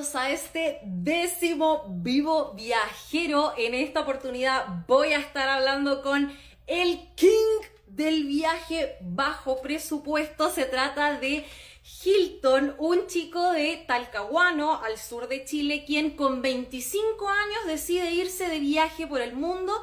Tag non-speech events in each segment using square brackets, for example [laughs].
a este décimo vivo viajero. En esta oportunidad voy a estar hablando con el king del viaje bajo presupuesto. Se trata de Hilton, un chico de Talcahuano, al sur de Chile, quien con 25 años decide irse de viaje por el mundo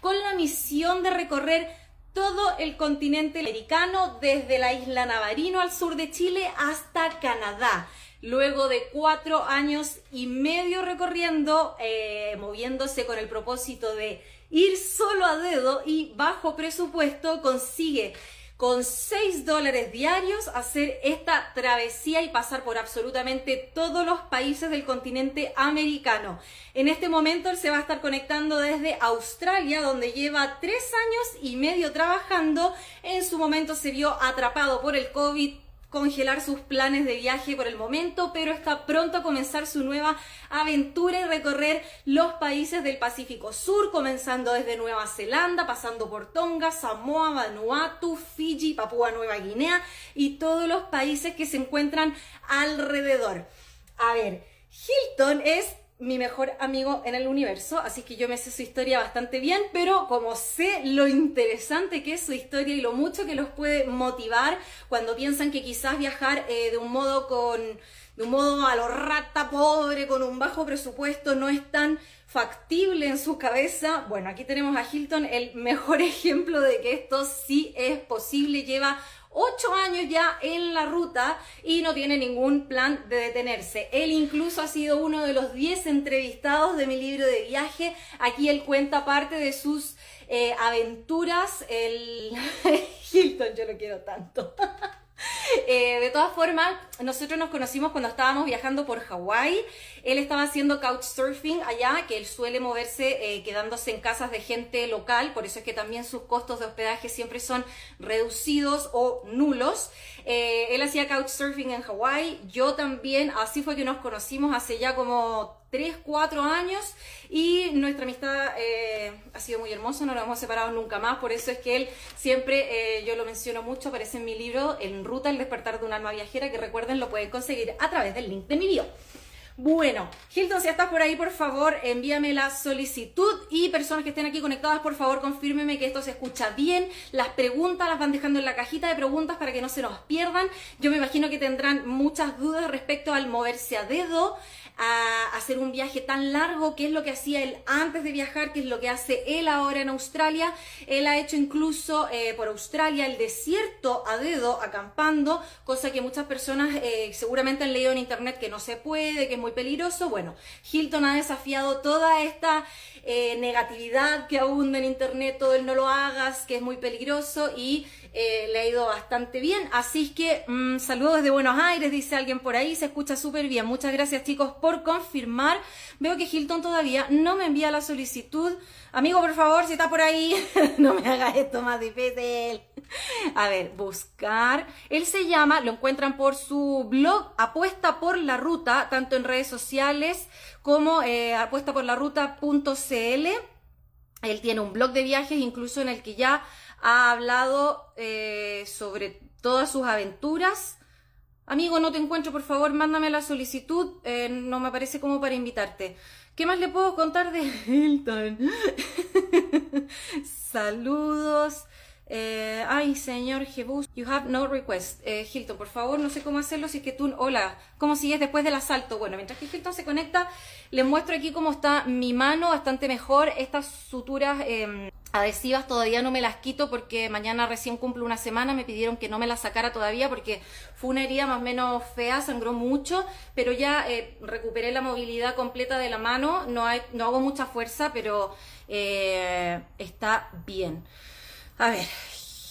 con la misión de recorrer todo el continente americano, desde la isla Navarino al sur de Chile hasta Canadá. Luego de cuatro años y medio recorriendo, eh, moviéndose con el propósito de ir solo a dedo y bajo presupuesto, consigue con 6 dólares diarios hacer esta travesía y pasar por absolutamente todos los países del continente americano. En este momento él se va a estar conectando desde Australia, donde lleva tres años y medio trabajando. En su momento se vio atrapado por el COVID congelar sus planes de viaje por el momento, pero está pronto a comenzar su nueva aventura y recorrer los países del Pacífico Sur, comenzando desde Nueva Zelanda, pasando por Tonga, Samoa, Vanuatu, Fiji, Papúa Nueva Guinea y todos los países que se encuentran alrededor. A ver, Hilton es mi mejor amigo en el universo, así que yo me sé su historia bastante bien, pero como sé lo interesante que es su historia y lo mucho que los puede motivar cuando piensan que quizás viajar eh, de un modo con de un modo a lo rata pobre, con un bajo presupuesto, no es tan factible en su cabeza. Bueno, aquí tenemos a Hilton, el mejor [laughs] ejemplo de que esto sí es posible. Lleva ocho años ya en la ruta y no tiene ningún plan de detenerse. Él incluso ha sido uno de los 10 entrevistados de mi libro de viaje. Aquí él cuenta parte de sus eh, aventuras. El [laughs] Hilton, yo lo quiero tanto. [laughs] [laughs] Eh, de todas formas, nosotros nos conocimos cuando estábamos viajando por Hawái. Él estaba haciendo couchsurfing allá, que él suele moverse eh, quedándose en casas de gente local, por eso es que también sus costos de hospedaje siempre son reducidos o nulos. Eh, él hacía couchsurfing en Hawái, yo también, así fue que nos conocimos hace ya como 3, 4 años. Y nuestra amistad eh, ha sido muy hermosa, no nos hemos separado nunca más, por eso es que él siempre, eh, yo lo menciono mucho, aparece en mi libro En Ruta, el despertar de un alma viajera, que recuerden lo pueden conseguir a través del link de mi bio. Bueno, Hilton, si estás por ahí, por favor, envíame la solicitud y personas que estén aquí conectadas, por favor, confírmeme que esto se escucha bien. Las preguntas las van dejando en la cajita de preguntas para que no se nos pierdan. Yo me imagino que tendrán muchas dudas respecto al moverse a dedo, a hacer un viaje tan largo, qué es lo que hacía él antes de viajar, qué es lo que hace él ahora en Australia. Él ha hecho incluso eh, por Australia el desierto a dedo, acampando, cosa que muchas personas eh, seguramente han leído en internet que no se puede, que es muy peligroso. Bueno, Hilton ha desafiado toda esta eh, negatividad que abunda en internet, todo el no lo hagas, que es muy peligroso y le ha ido bastante bien. Así que mm, saludos desde Buenos Aires, dice alguien por ahí, se escucha súper bien. Muchas gracias chicos por confirmar. Veo que Hilton todavía no me envía la solicitud. Amigo, por favor, si está por ahí, [laughs] no me hagas esto más difícil. A ver, buscar. Él se llama, lo encuentran por su blog Apuesta por la Ruta, tanto en redes sociales como eh, apuestaporlaruta.cl. Él tiene un blog de viajes, incluso en el que ya ha hablado eh, sobre todas sus aventuras Amigo, no te encuentro, por favor, mándame la solicitud. Eh, no me parece como para invitarte. ¿Qué más le puedo contar de [laughs] Hilton? [laughs] Saludos. Eh, ay, señor Jebus, you have no request. Hilton, por favor, no sé cómo hacerlo si es que tú... Hola, ¿cómo sigues después del asalto? Bueno, mientras que Hilton se conecta, les muestro aquí cómo está mi mano, bastante mejor. Estas suturas em, adhesivas todavía no me las quito porque mañana recién cumplo una semana, me pidieron que no me las sacara todavía porque fue una herida más o menos fea, sangró mucho, pero ya eh, recuperé la movilidad completa de la mano, no, hay, no hago mucha fuerza, pero está bien. A ver,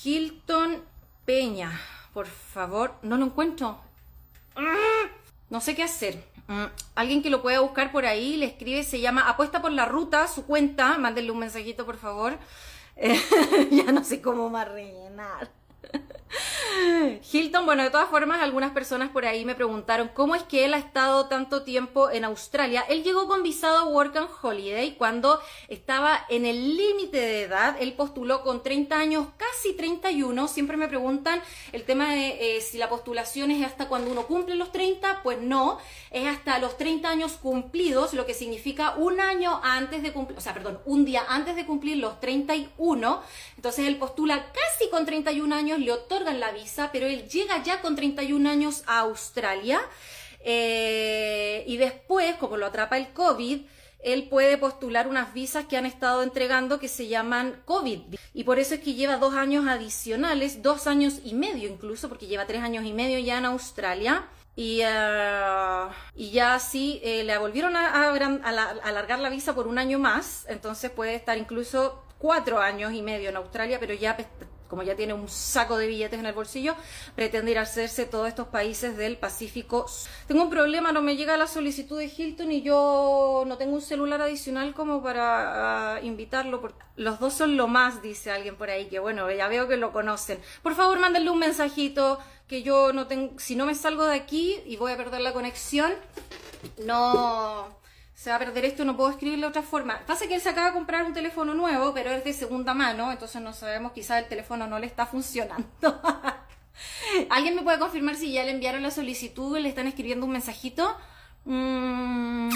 Hilton Peña, por favor, no lo encuentro. No sé qué hacer. Mm, alguien que lo pueda buscar por ahí, le escribe, se llama Apuesta por la Ruta, su cuenta, mándenle un mensajito por favor. [laughs] ya no sé cómo más rellenar. Hilton, bueno, de todas formas, algunas personas por ahí me preguntaron cómo es que él ha estado tanto tiempo en Australia. Él llegó con visado Work and Holiday cuando estaba en el límite de edad. Él postuló con 30 años, casi 31. Siempre me preguntan el tema de eh, si la postulación es hasta cuando uno cumple los 30. Pues no, es hasta los 30 años cumplidos, lo que significa un año antes de cumplir, o sea, perdón, un día antes de cumplir los 31. Entonces él postula casi con 31 años, le otorgan la visa, pero él llega ya con 31 años a Australia eh, y después, como lo atrapa el COVID, él puede postular unas visas que han estado entregando que se llaman COVID. Y por eso es que lleva dos años adicionales, dos años y medio incluso, porque lleva tres años y medio ya en Australia. Y, eh, ya así eh, le volvieron a, alargar la visa por un año más, entonces puede estar incluso cuatro años y medio en Australia, pero ya como ya tiene un saco de billetes en el bolsillo, pretende ir a hacerse todos estos países del Pacífico. Tengo un problema, no me llega la solicitud de Hilton y yo no tengo un celular adicional como para ah, invitarlo. Los dos son lo más, dice alguien por ahí, que bueno, ya veo que lo conocen. Por favor, mándenle un mensajito que yo no tengo, si no me salgo de aquí y voy a perder la conexión, no se va a perder esto, no puedo escribirlo de otra forma. Pasa que él se acaba de comprar un teléfono nuevo, pero es de segunda mano, entonces no sabemos, quizás el teléfono no le está funcionando. [laughs] ¿Alguien me puede confirmar si ya le enviaron la solicitud y le están escribiendo un mensajito? Mm.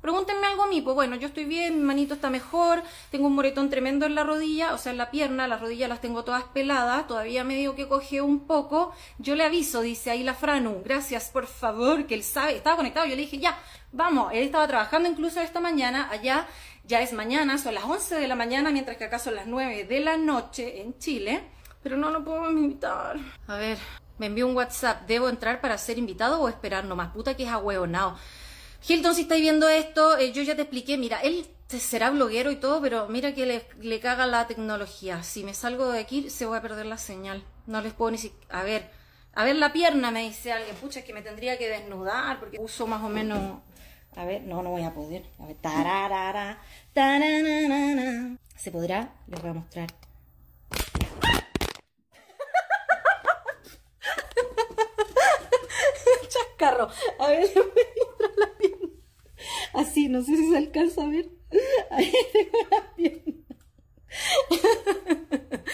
Pregúntenme algo a mí, pues bueno, yo estoy bien, mi manito está mejor, tengo un moretón tremendo en la rodilla, o sea, en la pierna, las rodillas las tengo todas peladas, todavía me digo que coge un poco. Yo le aviso, dice ahí la Franu, gracias, por favor, que él sabe, estaba conectado, yo le dije, ya, vamos, él estaba trabajando incluso esta mañana, allá ya es mañana, son las 11 de la mañana, mientras que acá son las 9 de la noche en Chile, pero no lo puedo invitar. A ver, me envió un WhatsApp, ¿debo entrar para ser invitado o esperar nomás? Puta que es ahueonado. Hilton, si estáis viendo esto, eh, yo ya te expliqué, mira, él será bloguero y todo, pero mira que le, caga la tecnología. Si me salgo de aquí, se voy a perder la señal. No les puedo ni siquiera... A ver, a ver la pierna, me dice alguien. Pucha, es que me tendría que desnudar porque uso más o menos... A ver, no, no voy a poder. A ver, tararara, ¿Se podrá? Les voy a mostrar. [laughs] Chascarro. A ver, les voy a mostrar la pierna. Así, no sé si se alcanza a ver. Ahí tengo la pierna. [laughs]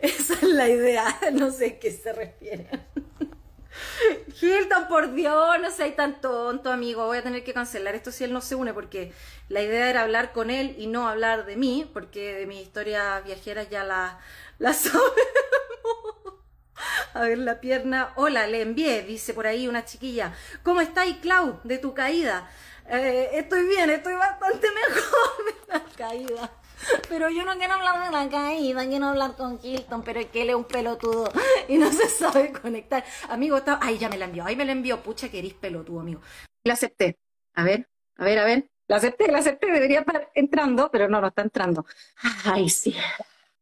Esa es la idea, no sé a qué se refiere. [laughs] Hilton, por Dios, no seas tan tonto, amigo. Voy a tener que cancelar esto si él no se une, porque la idea era hablar con él y no hablar de mí, porque de mi historia viajera ya la, la [laughs] sabemos. A ver la pierna. Hola, le envié, dice por ahí una chiquilla. ¿Cómo estáis, Clau, de tu caída? Eh, estoy bien, estoy bastante [laughs] mejor de la caída. [laughs] Pero yo no quiero hablar de la caída, quiero hablar con Hilton, pero es que él es un pelotudo [laughs] y no se sabe conectar. Amigo, está... ay, ya me la envió, ahí me la envió, pucha que pelotudo, amigo. La acepté. A ver, a ver, a ver. La acepté, la acepté, debería estar entrando, pero no, no está entrando. Ay, sí.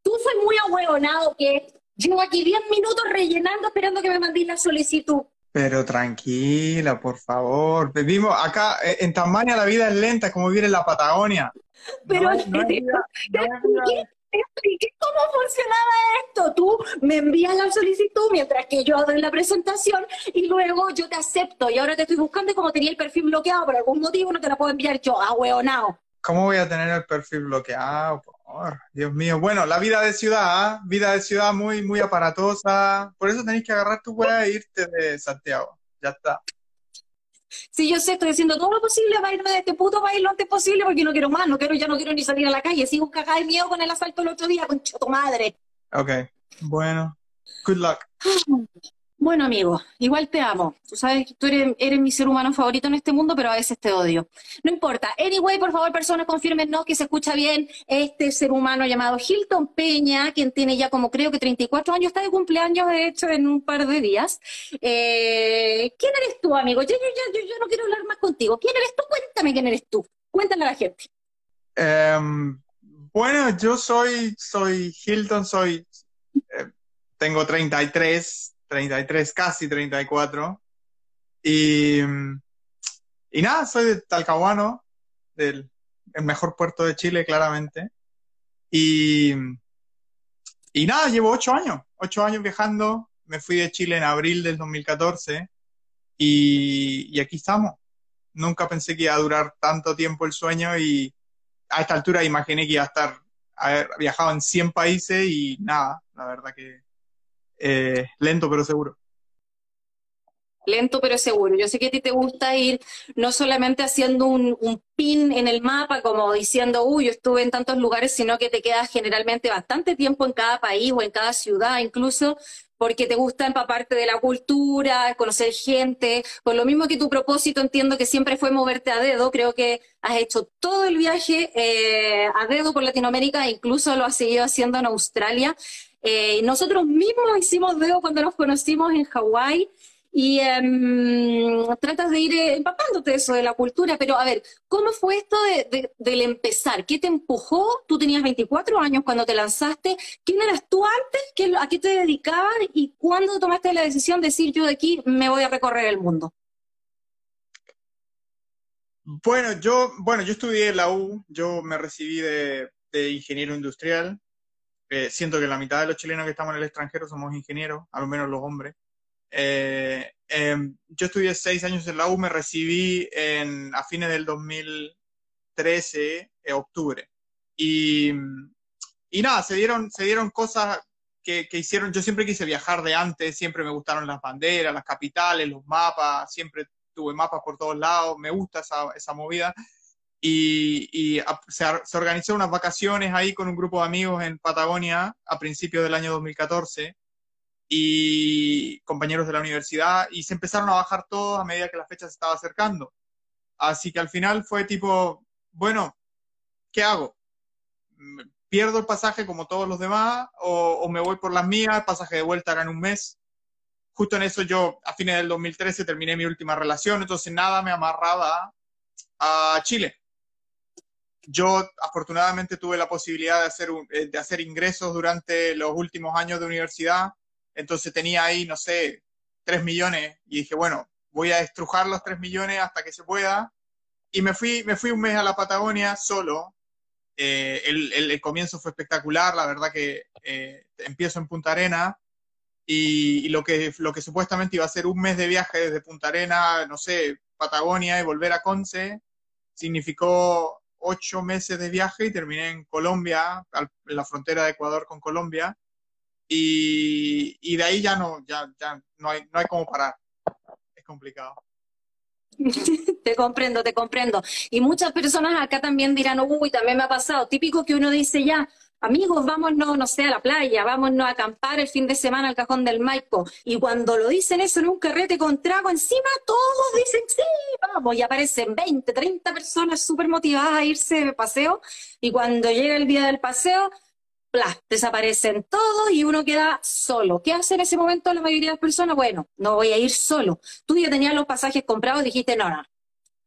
Tú soy muy ahueonado que llevo aquí 10 minutos rellenando esperando que me mandes la solicitud. Pero tranquila, por favor. Vivimos acá eh, en Tasmania la vida es lenta, como vivir en la Patagonia. Pero no, no expliqué cómo funcionaba esto. Tú me envías la solicitud mientras que yo doy la presentación y luego yo te acepto. Y ahora te estoy buscando y como tenía el perfil bloqueado por algún motivo no te la puedo enviar yo, ahueonao. ¿Cómo voy a tener el perfil bloqueado? Dios mío. Bueno, la vida de ciudad, ¿ah? vida de ciudad muy, muy aparatosa. Por eso tenéis que agarrar tu hueá e irte de Santiago. Ya está. Sí, yo sé, estoy haciendo todo lo posible para irme de este puto país lo antes posible porque no quiero más, no quiero, ya no quiero ni salir a la calle. Sigo cagada de miedo con el asalto el otro día, con choto madre. Ok, bueno. Good luck. [sighs] Bueno, amigo, igual te amo. Tú sabes que tú eres, mi ser humano favorito en este mundo, pero a veces te odio. No importa. Anyway, por favor, personas, confirmennos que se escucha bien este ser humano llamado Hilton Peña, quien tiene ya como creo que 34 años, está de cumpleaños, de hecho, en un par de días. Eh, ¿Quién eres tú, amigo? Yo, yo, yo, yo, no quiero hablar más contigo. ¿Quién eres tú? Cuéntame quién eres tú. Cuéntale a la gente. Em, bueno, yo soy, soy Hilton, soy, eh, tengo 33 33, casi 34. Y, y nada, soy de Talcahuano, del el mejor puerto de Chile, claramente. Y, y nada, llevo ocho años, ocho años viajando. Me fui de Chile en abril del 2014 y, y aquí estamos. Nunca pensé que iba a durar tanto tiempo el sueño y a esta altura imaginé que iba a estar, haber viajado en 100 países y nada, la verdad que eh, lento pero seguro lento pero seguro. Yo sé que a ti te gusta ir no solamente haciendo un, pin en el mapa, como diciendo, uy, yo estuve en tantos lugares, sino que te quedas generalmente bastante tiempo en cada país o en cada ciudad, incluso porque te gusta empaparte de la cultura, conocer gente. Por lo mismo que tu propósito entiendo que siempre fue moverte a dedo, creo que has hecho todo el viaje eh, a dedo por Latinoamérica, incluso lo has seguido haciendo en Australia. Eh, nosotros mismos hicimos dedo cuando nos conocimos en Hawái y um, tratas de ir eh, empapándote eso de la cultura, pero a ver, ¿cómo fue esto de, de, del empezar? ¿Qué te empujó? Tú tenías 24 años cuando te lanzaste, ¿quién eras tú antes? ¿Qué, ¿A qué te dedicabas? ¿Y cuándo tomaste la decisión de decir yo de aquí me voy a recorrer el mundo? Bueno, yo, bueno, yo estudié la U, yo me recibí de ingeniero industrial. Eh, siento que la mitad de los chilenos que estamos en el extranjero somos ingenieros, a lo menos los hombres. Eh, eh, yo estudié seis años en la U, me recibí en, a fines del 2013, eh, octubre. Y, y, nada, se dieron, se dieron cosas que, que, hicieron, yo siempre quise viajar de antes, siempre me gustaron las banderas, las capitales, los mapas, siempre tuve mapas por todos lados, me gusta esa, esa movida. Y, y a, se, se, organizó unas vacaciones ahí con un grupo de amigos en Patagonia a principios del año 2014 y compañeros de la universidad y se empezaron a bajar todos a medida que la fecha se estaba acercando. Así que al final fue tipo, bueno, ¿qué hago? ¿Pierdo el pasaje como todos los demás o, o me voy por las mías? El pasaje de vuelta era en un mes. Justo en eso yo, a fines del 2013, terminé mi última relación, entonces nada me amarraba a Chile. Yo afortunadamente tuve la posibilidad de hacer, un, de hacer ingresos durante los últimos años de universidad entonces tenía ahí, no sé, 3 millones y dije, bueno, voy a estrujar los 3 millones hasta que se pueda. Y me fui, me fui un mes a la Patagonia solo. Eh, el, comienzo fue espectacular, la verdad que eh, empiezo en Punta Arena y, y, lo, que, lo que supuestamente iba a ser un mes de viaje desde Punta Arena, no sé, Patagonia y volver a Conce, significó ocho meses de viaje y terminé en Colombia, en la frontera de Ecuador con Colombia. Y, y, de ahí ya no, ya, ya no hay, no hay cómo parar. Es complicado. [laughs] te comprendo, te comprendo. Y muchas personas acá también dirán, uy, también me ha pasado. Típico que uno dice ya, amigos, vámonos, no sé, a la playa, vámonos a acampar el fin de semana al cajón del Maipo. Y cuando lo dicen eso en un carrete con trago encima, todos dicen, sí, vamos, y aparecen 20, 30 personas súper motivadas a irse de paseo. Y cuando llega el día del paseo, Bla, desaparecen todos y uno queda solo. ¿Qué hace en ese momento la mayoría de las personas? Bueno, no voy a ir solo. Tú ya tenías los pasajes comprados dijiste, no, no.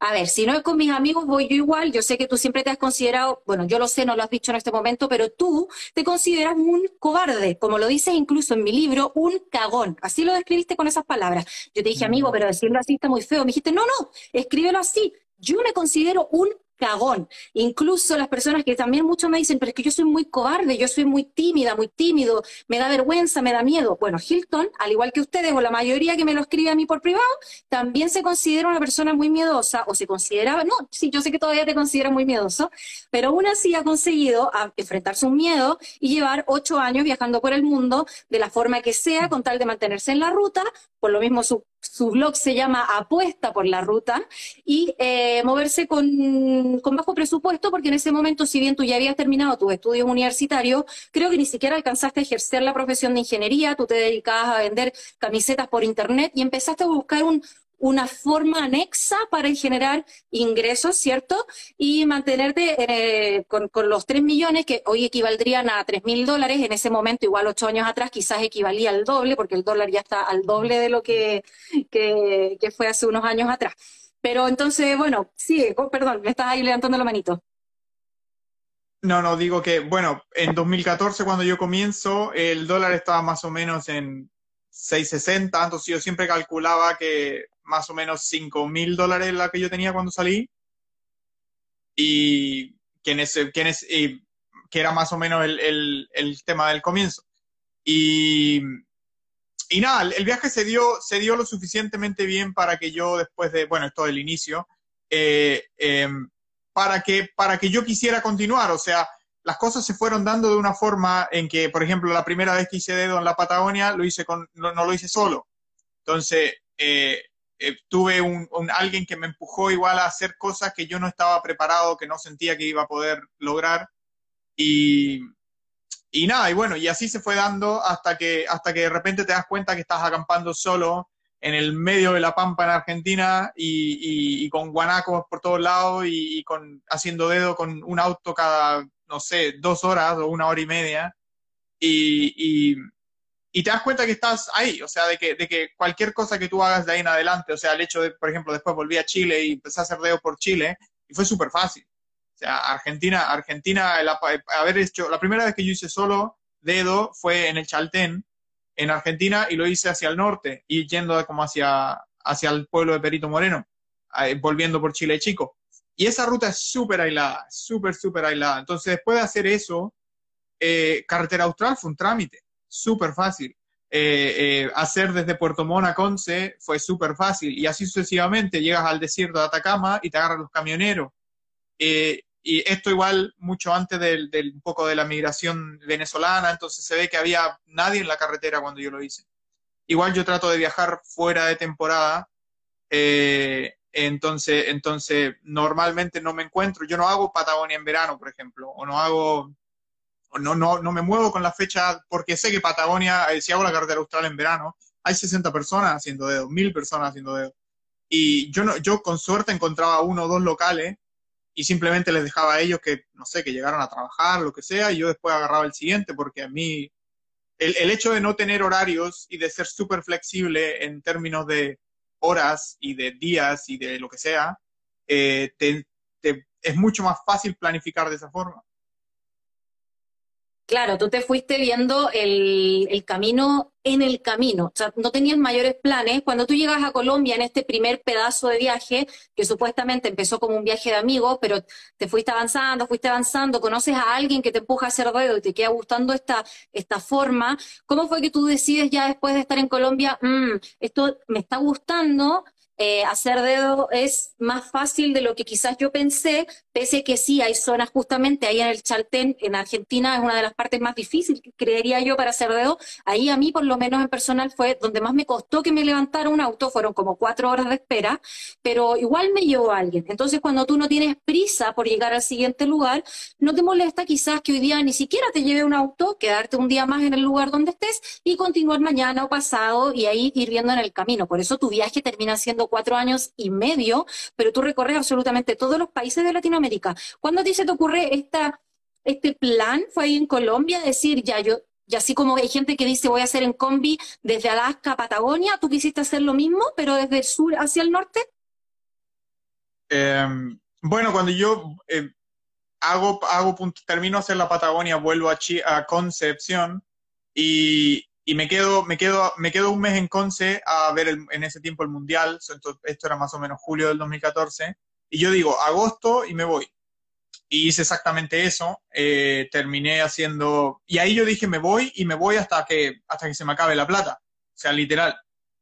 A ver, si no es con mis amigos, voy yo igual. Yo sé que tú siempre te has considerado, bueno, yo lo sé, no lo has dicho en este momento, pero tú te consideras un cobarde, como lo dices incluso en mi libro, un cagón. Así lo describiste con esas palabras. Yo te dije, amigo, pero decirlo así está muy feo. Me dijiste, no, no, escríbelo así. Yo me considero un cagón. Incluso las personas que también muchos me dicen, pero es que yo soy muy cobarde, yo soy muy tímida, muy tímido, me da vergüenza, me da miedo. Bueno, Hilton, al igual que ustedes o la mayoría que me lo escribe a mí por privado, también se considera una persona muy miedosa o se consideraba, no, sí, yo sé que todavía te considera muy miedoso, pero aún así ha conseguido enfrentarse a un miedo y llevar ocho años viajando por el mundo de la forma que sea con tal de mantenerse en la ruta, por lo mismo su su blog se llama Apuesta por la Ruta, y eh, moverse con, con, bajo presupuesto, porque en ese momento, si bien tú ya habías terminado tus estudios universitarios, creo que ni siquiera alcanzaste a ejercer la profesión de ingeniería, tú te dedicabas a vender camisetas por internet y empezaste a buscar un, una forma anexa para generar ingresos, ¿cierto? Y mantenerte eh, con, los 3 millones que hoy equivaldrían a 3 mil dólares, en ese momento, igual ocho años atrás, quizás equivalía al doble, porque el dólar ya está al doble de lo que, que, que fue hace unos años atrás. Pero entonces, bueno, sí, oh, perdón, me estás ahí levantando la manito. No, no, digo que, bueno, en 2014 cuando yo comienzo, el dólar estaba más o menos en 660, entonces yo siempre calculaba que más o menos 5 mil dólares la que yo tenía cuando salí y que, en ese, y, que era más o menos el, el, el, tema del comienzo. Y, y nada, el viaje se dio, se dio lo suficientemente bien para que yo después de, bueno, esto del inicio, eh, em, para, que, para que yo quisiera continuar. O sea, las cosas se fueron dando de una forma en que, por ejemplo, la primera vez que hice dedo en la Patagonia, lo hice con, no, lo hice solo. Entonces, eh, eh, tuve un, alguien que me empujó igual a hacer cosas que yo no estaba preparado, que no sentía que iba a poder lograr. Y, y nada, y bueno, y así se fue dando hasta que, hasta que de repente te das cuenta que estás acampando solo en el medio de la pampa en Argentina y, con guanacos por todos lados y, con, haciendo dedo con un auto cada, no sé, dos horas o una hora y media. Y, y, te das cuenta que estás ahí, o sea, de que, de que cualquier cosa que tú hagas de ahí en adelante, o sea, el hecho de, por ejemplo, después volví a Chile y empecé a hacer dedo por Chile y fue súper fácil. O sea, Argentina, Argentina, el, haber hecho, la primera vez que yo hice solo dedo fue en el Chaltén, en Argentina, y lo hice hacia el norte, y yendo como hacia, hacia el pueblo de Perito Moreno, volviendo por Chile Chico. Y esa ruta es súper aislada, súper, súper aislada. Entonces, después de hacer eso, eh, Carretera Austral fue un trámite, súper fácil. Eh, eh, hacer desde Puerto Montt a Conce fue súper fácil. Y así sucesivamente llegas al desierto de Atacama y te agarran los camioneros. Eh, y esto igual mucho antes del, un poco de la migración venezolana, entonces se ve que había nadie en la carretera cuando yo lo hice. Igual yo trato de viajar fuera de temporada, entonces, entonces normalmente no me encuentro, yo no hago Patagonia en verano, por ejemplo, o no hago, no, no, no me muevo con la fecha, porque sé que Patagonia, eh, si hago la carretera austral en verano, hay 60 personas haciendo dedo, mil personas haciendo dedo. Y yo, no, yo con suerte encontraba uno o dos locales y simplemente les dejaba a ellos que, no sé, que llegaran a trabajar, lo que sea, y yo después agarraba el siguiente, porque a mí el, el hecho de no tener horarios y de ser súper flexible en términos de horas y de días y de lo que sea, eh, es mucho más fácil planificar de esa forma. Claro, tú te fuiste viendo el, camino en el camino, o sea, no tenías mayores planes. Cuando tú llegas a Colombia en este primer pedazo de viaje, que supuestamente empezó como un viaje de amigos, pero te fuiste avanzando, fuiste avanzando, conoces a alguien que te empuja a hacer dedo y te queda gustando esta, esta forma, ¿cómo fue que tú decides ya después de estar en Colombia, mm, esto me está gustando, eh, hacer dedo es más fácil de lo que quizás yo pensé, pese a que sí hay zonas justamente ahí en el Chaltén, en Argentina es una de las partes más difíciles, creería yo, para hacer dedo. Ahí a mí, por lo menos en personal, fue donde más me costó que me levantara un auto, fueron como cuatro horas de espera, pero igual me llevó alguien. Entonces, cuando tú no tienes prisa por llegar al siguiente lugar, no te molesta quizás que hoy día ni siquiera te lleve un auto, quedarte un día más en el lugar donde estés y continuar mañana o pasado y ahí ir viendo en el camino. Por eso tu viaje termina siendo cuatro años y medio, pero tú recorres absolutamente todos los países de Latinoamérica. ¿Cuándo a ti se te ocurre esta, este plan? ¿Fue ahí en Colombia? Decir, ya yo, y así como hay gente que dice voy a hacer en combi desde Alaska a Patagonia, ¿tú quisiste hacer lo mismo, pero desde el sur hacia el norte? Em, bueno, cuando yo eh, hago, hago termino hacer la Patagonia, vuelvo a Concepción y, y me quedo, me quedo, me quedo un mes en Conce a ver en ese tiempo el Mundial, esto era más o menos julio del 2014, y yo digo, agosto y me voy. Y hice exactamente eso, eh, terminé haciendo, y ahí yo dije, me voy y me voy hasta que, hasta que se me acabe la plata, o sea, literal.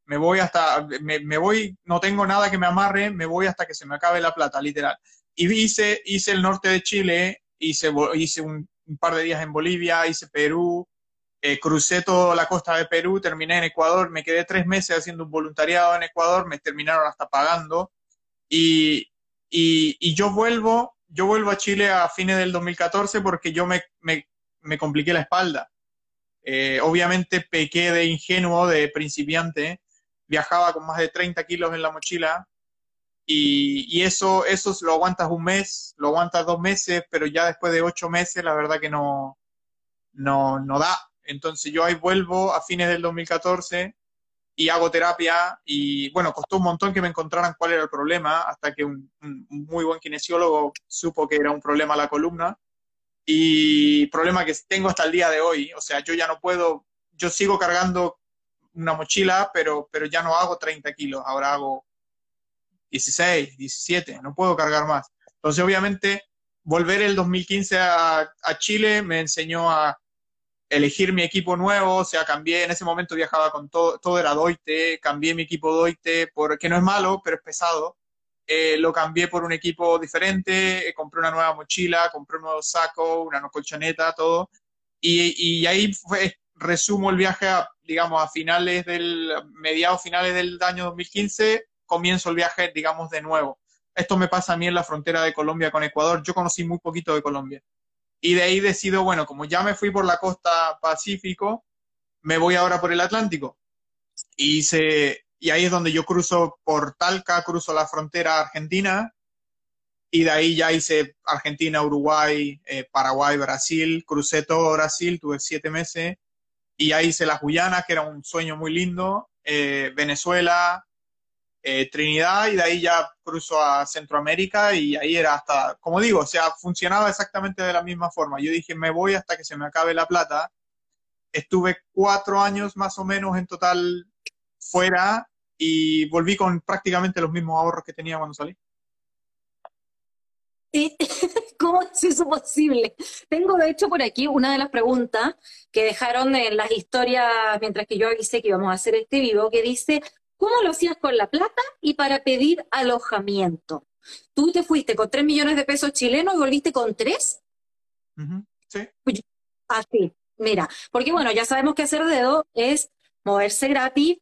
Me voy hasta, me, me voy, no tengo nada que me amarre, me voy hasta que se me acabe la plata, literal. Y hice, hice el norte de Chile, hice, hice un, un par de días en Bolivia, hice Perú, eh, crucé toda la costa de Perú, terminé en Ecuador, me quedé tres meses haciendo un voluntariado en Ecuador, me terminaron hasta pagando y, y, yo vuelvo, yo vuelvo a Chile a fines del 2014 porque yo me, me, me compliqué la espalda. Eh, obviamente pequé de ingenuo, de principiante, viajaba con más de 30 kilos en la mochila y, y, eso, eso lo aguantas un mes, lo aguantas dos meses, pero ya después de ocho meses la verdad que no, no, no da. Entonces yo ahí vuelvo a fines del 2014 y hago terapia y bueno, costó un montón que me encontraran cuál era el problema hasta que un, muy buen kinesiólogo supo que era un problema la columna y problema que tengo hasta el día de hoy, o sea, yo ya no puedo, yo sigo cargando una mochila, pero, pero ya no hago 30 kilos, ahora hago 16, 17, no puedo cargar más. Entonces, obviamente, volver el 2015 a, a Chile me enseñó a, elegir mi equipo nuevo, o sea, cambié, en ese momento viajaba con todo, todo era Doite, cambié mi equipo Doite, porque no es malo, pero es pesado. Eh, lo cambié por un equipo diferente, eh, compré una nueva mochila, compré un nuevo saco, una colchoneta, todo. Y, y ahí fue, resumo el viaje, digamos, a finales del, mediados finales del año 2015, comienzo el viaje, digamos, de nuevo. Esto me pasa a mí en la frontera de Colombia con Ecuador. Yo conocí muy poquito de Colombia. Y de ahí decido, bueno, como ya me fui por la costa Pacífico, me voy ahora por el Atlántico. Y, se, y ahí es donde yo cruzo por Talca, cruzo la frontera Argentina, y de ahí ya hice Argentina, Uruguay, eh, Paraguay, Brasil, crucé todo Brasil, tuve siete meses, y ahí hice las Guyanas, que era un sueño muy lindo, eh, Venezuela, eh, Trinidad y de ahí ya cruzo a Centroamérica y ahí era hasta, como digo, o sea, funcionaba exactamente de la misma forma. Yo dije, me voy hasta que se me acabe la plata. Estuve cuatro años más o menos en total fuera y volví con prácticamente los mismos ahorros que tenía cuando salí. [laughs] ¿Cómo es eso posible? Tengo de hecho por aquí una de las preguntas que dejaron en las historias mientras que yo avisé que íbamos a hacer este vivo, que dice, ¿Cómo lo hacías con la plata y para pedir alojamiento? Tú te fuiste con 3 millones de pesos chilenos y volviste con 3? Sí. Así, mira, porque bueno, ya sabemos que hacer dedo es moverse gratis,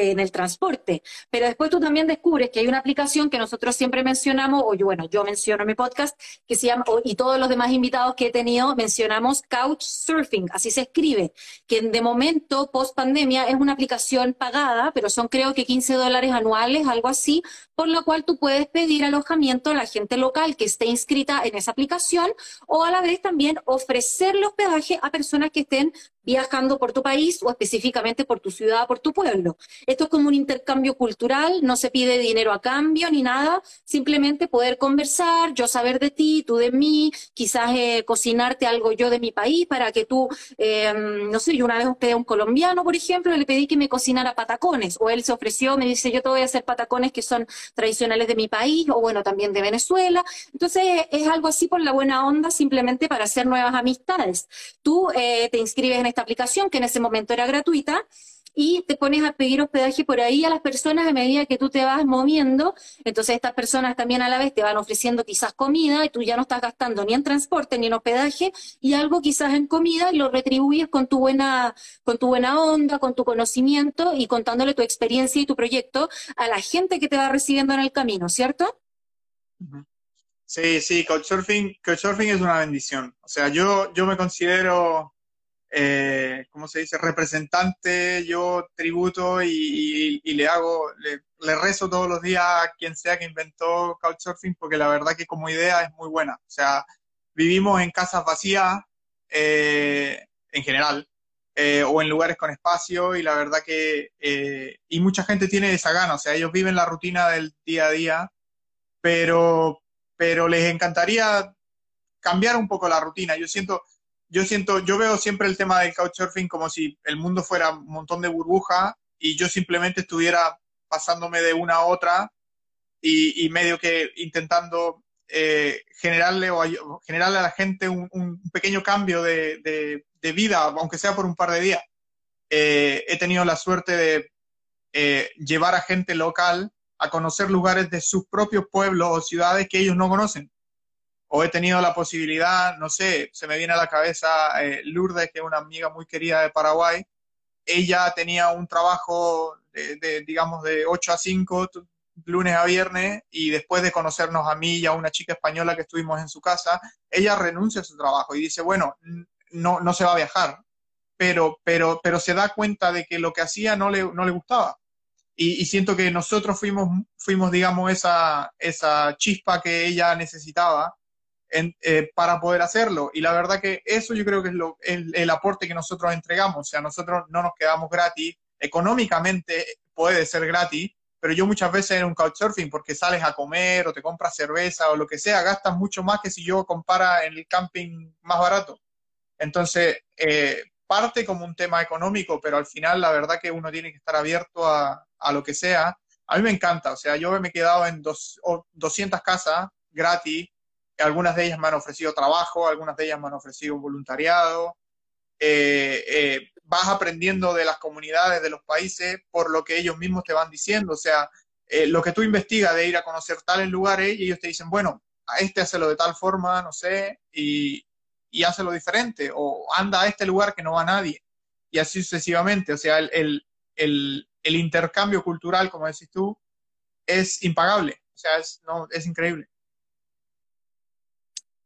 en el transporte. Pero después tú también descubres que hay una aplicación que nosotros siempre mencionamos, o yo, bueno, yo menciono en mi podcast, que se llama, y todos los demás invitados que he tenido mencionamos Couchsurfing, así se escribe, que de momento, post pandemia, es una aplicación pagada, pero son creo que 15 dólares anuales, algo así, por lo cual tú puedes pedir alojamiento a la gente local que esté inscrita en esa aplicación, o a la vez también ofrecerle hospedaje a personas que estén viajando por tu país o específicamente por tu ciudad, por tu pueblo. Esto es como un intercambio cultural, no se pide dinero a cambio ni nada, simplemente poder conversar, yo saber de ti, tú de mí, quizás eh, cocinarte algo yo de mi país para que tú, eh, no sé, yo una vez hospedé a un colombiano, por ejemplo, le pedí que me cocinara patacones, o él se ofreció, me dice, yo te voy a hacer patacones que son tradicionales de mi país, o bueno, también de Venezuela. Entonces, es algo así por la buena onda, simplemente para hacer nuevas amistades. Tú eh, te inscribes en esta aplicación, que en ese momento era gratuita, y te pones a pedir hospedaje por ahí a las personas a medida que tú te vas moviendo. Entonces estas personas también a la vez te van ofreciendo quizás comida y tú ya no estás gastando ni en transporte ni en hospedaje y algo quizás en comida y lo retribuyes con tu buena, con tu buena onda, con tu conocimiento y contándole tu experiencia y tu proyecto a la gente que te va recibiendo en el camino, ¿cierto? Sí, sí, Couchsurfing, Couchsurfing es una bendición. O sea, yo, yo me considero eh, ¿cómo se dice? Representante, yo tributo y, le hago, le, rezo todos los días a quien sea que inventó Couchsurfing, porque la verdad que como idea es muy buena. O sea, vivimos en casas vacías, eh, en general, eh, o en lugares con espacio, y la verdad que, eh, y mucha gente tiene esa gana, o sea, ellos viven la rutina del día a día, pero, pero les encantaría cambiar un poco la rutina. Yo siento, yo siento, yo veo siempre el tema del couchsurfing como si el mundo fuera un montón de burbuja y yo simplemente estuviera pasándome de una a otra y, medio que intentando eh, generarle o generarle a la gente un, pequeño cambio de, vida, aunque sea por un par de días. Eh, he tenido la suerte de eh, llevar a gente local a conocer lugares de sus propios pueblos o ciudades que ellos no conocen o he tenido la posibilidad, no sé, se me viene a la cabeza eh, Lourdes, que es una amiga muy querida de Paraguay, ella tenía un trabajo de, digamos, de 8 a 5, lunes a viernes, y después de conocernos a mí y a una chica española que estuvimos en su casa, ella renuncia a su trabajo y dice, bueno, no, no se va a viajar, pero, pero, pero se da cuenta de que lo que hacía no le, no le gustaba. Y, y, siento que nosotros fuimos, fuimos digamos, esa, esa chispa que ella necesitaba eh, para poder hacerlo. Y la verdad que eso yo creo que es lo, el, el, aporte que nosotros entregamos. O sea, nosotros no nos quedamos gratis. Económicamente puede ser gratis, pero yo muchas veces en un couchsurfing, porque sales a comer o te compras cerveza o lo que sea, gastas mucho más que si yo compara en el camping más barato. Entonces, eh, parte como un tema económico, pero al final la verdad que uno tiene que estar abierto a, a lo que sea. A mí me encanta, o sea, yo me he quedado en dos, 200 casas gratis algunas de ellas me han ofrecido trabajo, algunas de ellas me han ofrecido un voluntariado. eh, eh, vas aprendiendo de las comunidades, de los países, por lo que ellos mismos te van diciendo. O sea, eh, lo que tú investigas de ir a conocer tales lugares y ellos te dicen, bueno, a este lo de tal forma, no sé, y, y lo diferente, o anda a este lugar que no va nadie, y así sucesivamente. O sea, el, el, el intercambio cultural, como decís tú, es impagable. O sea, es, no, es increíble.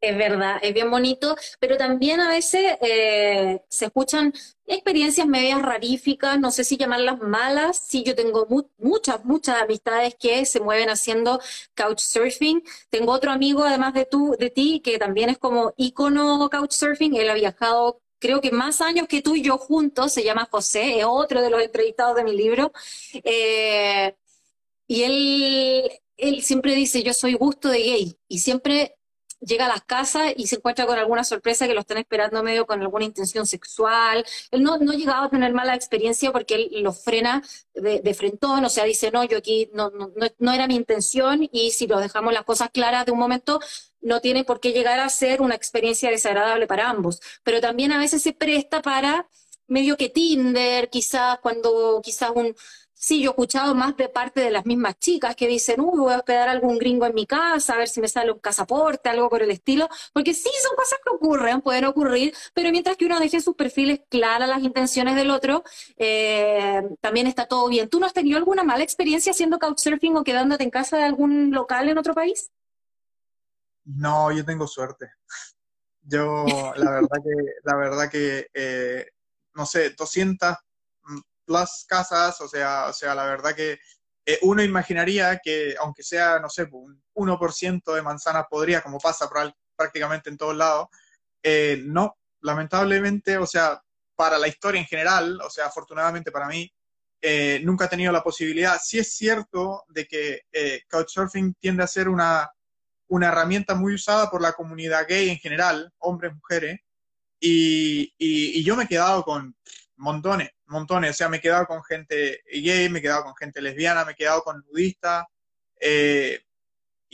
Es verdad, es bien bonito, pero también a veces eh, se escuchan experiencias medias raríficas, no sé si llamarlas malas, sí yo tengo muchas, muchas amistades que se mueven haciendo couchsurfing, tengo otro amigo además de, tú, de ti que también es como ícono couchsurfing, él ha viajado creo que más años que tú y yo juntos, se llama José, es otro de los entrevistados de mi libro, eh, y él, él siempre dice, yo soy gusto de gay, y siempre llega a las casas y se encuentra con alguna sorpresa que lo están esperando medio con alguna intención sexual. Él no, no ha llegado a tener mala experiencia porque él lo frena de, de frentón, o sea, dice, no, yo aquí no, no, no era mi intención y si lo dejamos las cosas claras de un momento, no tiene por qué llegar a ser una experiencia desagradable para ambos. Pero también a veces se presta para medio que Tinder, quizás cuando quizás un Sí, yo he escuchado más de parte de las mismas chicas que dicen, uy, voy a hospedar algún gringo en mi casa, a ver si me sale un casaporte, algo por el estilo, porque sí, son cosas que ocurren, pueden ocurrir, pero mientras que uno deje sus perfiles claras las intenciones del otro, eh, también está todo bien. ¿Tú no has tenido alguna mala experiencia haciendo couchsurfing o quedándote en casa de algún local en otro país? No, yo tengo suerte. Yo, la verdad que, la verdad que, eh, no sé, 200 las casas, o sea, o sea, la verdad que eh, uno imaginaría que aunque sea, no sé, un 1% de manzanas podría, como pasa prácticamente en todos lados, eh, no, lamentablemente, o sea, para la historia en general, o sea, afortunadamente para mí, eh, nunca he tenido la posibilidad. Sí es cierto de que Couchsurfing tiende a ser una, una herramienta muy usada por la comunidad gay en general, hombres, mujeres, y, y yo me he quedado con montones, montones. O sea, me he quedado con gente gay, me he quedado con gente lesbiana, me he quedado con nudistas. Eh,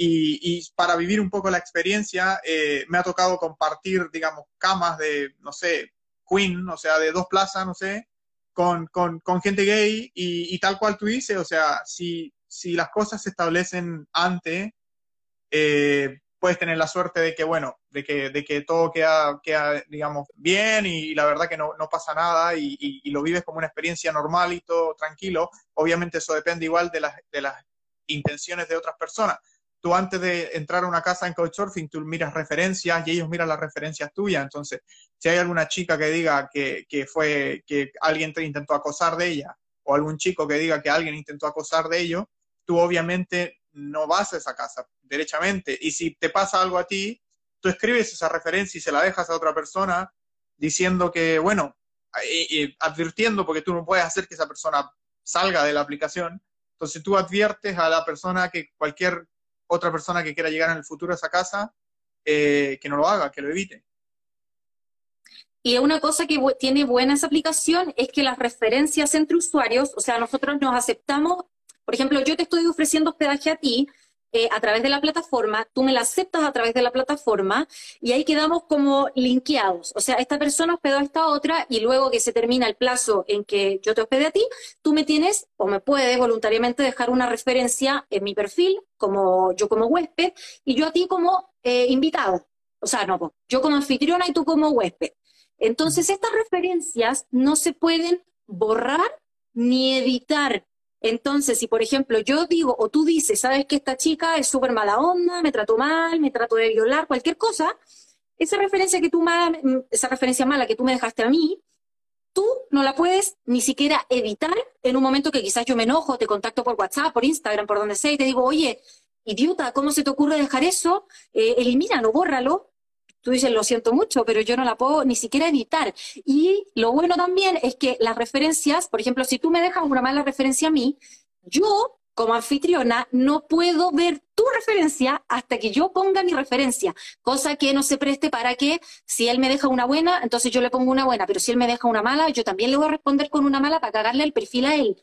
y, para vivir un poco la experiencia, eh, me ha tocado compartir, digamos, camas de, no sé, queen, o sea, de dos plazas, no sé, con, con, con gente gay y, tal cual tú dices, o sea, si, si las cosas se establecen antes, eh, puedes tener la suerte de que, bueno, de que, de que todo queda, queda, digamos, bien y, la verdad que no, no pasa nada y, lo vives como una experiencia normal y todo tranquilo. Obviamente eso depende igual de las, de las intenciones de otras personas. Tú antes de entrar a una casa en Couchsurfing, tú miras referencias y ellos miran las referencias tuyas. Entonces, si hay alguna chica que diga que, que fue, que alguien te intentó acosar de ella o algún chico que diga que alguien intentó acosar de ellos, tú obviamente no vas a esa casa derechamente. Y si te pasa algo a ti, tú escribes esa referencia y se la dejas a otra persona diciendo que, bueno, advirtiendo, porque tú no puedes hacer que esa persona salga de la aplicación. Entonces tú adviertes a la persona que cualquier otra persona que quiera llegar en el futuro a esa casa, eh, que no lo haga, que lo evite. Y una cosa que tiene buena esa aplicación es que las referencias entre usuarios, o sea, nosotros nos aceptamos, por ejemplo, yo te estoy ofreciendo hospedaje a ti, eh, a través de la plataforma, tú me la aceptas a través de la plataforma y ahí quedamos como linkeados. O sea, esta persona hospedó a esta otra y luego que se termina el plazo en que yo te hospede a ti, tú me tienes o me puedes voluntariamente dejar una referencia en mi perfil, como yo como huésped, y yo a ti como eh, invitado. O sea, no, yo como anfitriona y tú como huésped. Entonces, estas referencias no se pueden borrar ni editar. Entonces, si por ejemplo yo digo o tú dices, sabes que esta chica es súper mala onda, me trató mal, me trató de violar, cualquier cosa, esa referencia que tú esa referencia mala que tú me dejaste a mí, tú no la puedes ni siquiera editar en un momento que quizás yo me enojo, te contacto por WhatsApp, por Instagram, por donde sea, y te digo, oye, idiota, ¿cómo se te ocurre dejar eso? Eh, elimínalo, bórralo, tú dices, lo siento mucho, pero yo no la puedo ni siquiera editar. Y lo bueno también es que las referencias, por ejemplo, si tú me dejas una mala referencia a mí, yo como anfitriona no puedo ver tu referencia hasta que yo ponga mi referencia, cosa que no se preste para que si él me deja una buena, entonces yo le pongo una buena, pero si él me deja una mala, yo también le voy a responder con una mala para cagarle el perfil a él.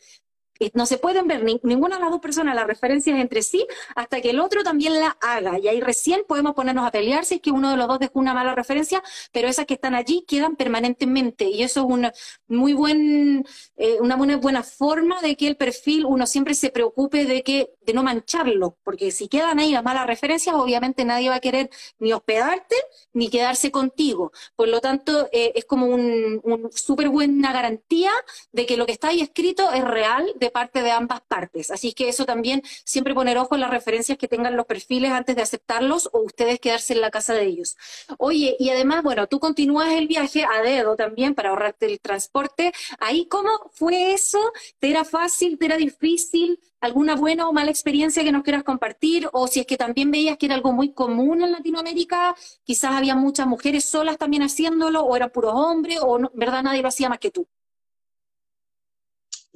No se pueden ver ninguna de las dos personas las referencias entre sí hasta que el otro también la haga. Y ahí recién podemos ponernos a pelear si es que uno de los dos dejó una mala referencia, pero esas que están allí quedan permanentemente. Y eso es una muy buen, eh, una buena, buena forma de que el perfil uno siempre se preocupe de que, de no mancharlo, porque si quedan ahí las malas referencias, obviamente nadie va a querer ni hospedarte ni quedarse contigo. Por lo tanto, eh, es como un, un súper buena garantía de que lo que está ahí escrito es real de parte de ambas partes. Así que eso también, siempre poner ojo en las referencias que tengan los perfiles antes de aceptarlos o ustedes quedarse en la casa de ellos. Oye, y además, bueno, tú continúas el viaje a dedo también para ahorrarte el transporte. Ahí, ¿cómo fue eso? ¿Te era fácil? ¿Te era difícil? ¿Alguna buena o mala experiencia que nos quieras compartir? O si es que también veías que era algo muy común en Latinoamérica, quizás había muchas mujeres solas también haciéndolo, o eran puros hombres, o no, verdad nadie lo hacía más que tú.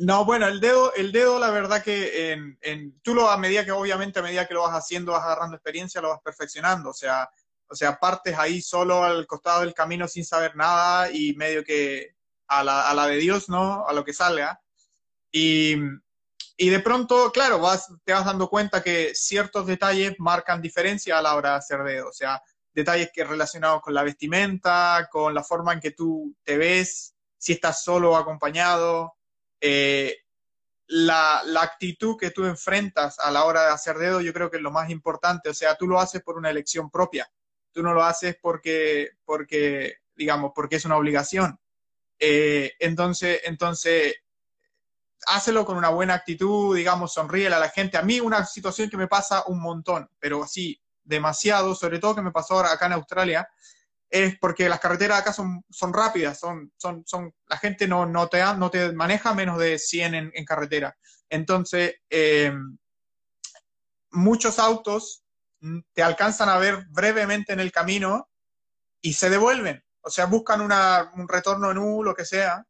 No, bueno, el dedo, el dedo, la verdad que en, tú lo a medida que, obviamente, a medida que lo vas haciendo, vas agarrando experiencia, lo vas perfeccionando. O sea, o sea, partes ahí solo al costado del camino sin saber nada y medio que a la, a la de Dios, ¿no? A lo que salga. Y, y de pronto, claro, vas, te vas dando cuenta que ciertos detalles marcan diferencia a la hora de hacer dedo. O sea, detalles que relacionados con la vestimenta, con la forma en que tú te ves, si estás solo o acompañado, eh, la, la, actitud que tú enfrentas a la hora de hacer dedo, yo creo que es lo más importante. O sea, tú lo haces por una elección propia. Tú no lo haces porque, porque digamos, porque es una obligación. Eh, entonces, entonces, hácelo con una buena actitud, digamos, sonríe a la gente. A mí una situación que me pasa un montón, pero así, demasiado, sobre todo que me pasó ahora acá en Australia, es porque las carreteras acá son, son rápidas, son, son, son, la gente no, no, te, no te maneja menos de 100 en, en carretera. Entonces, eh, muchos autos te alcanzan a ver brevemente en el camino y se devuelven. O sea, buscan una, un retorno en U, lo que sea,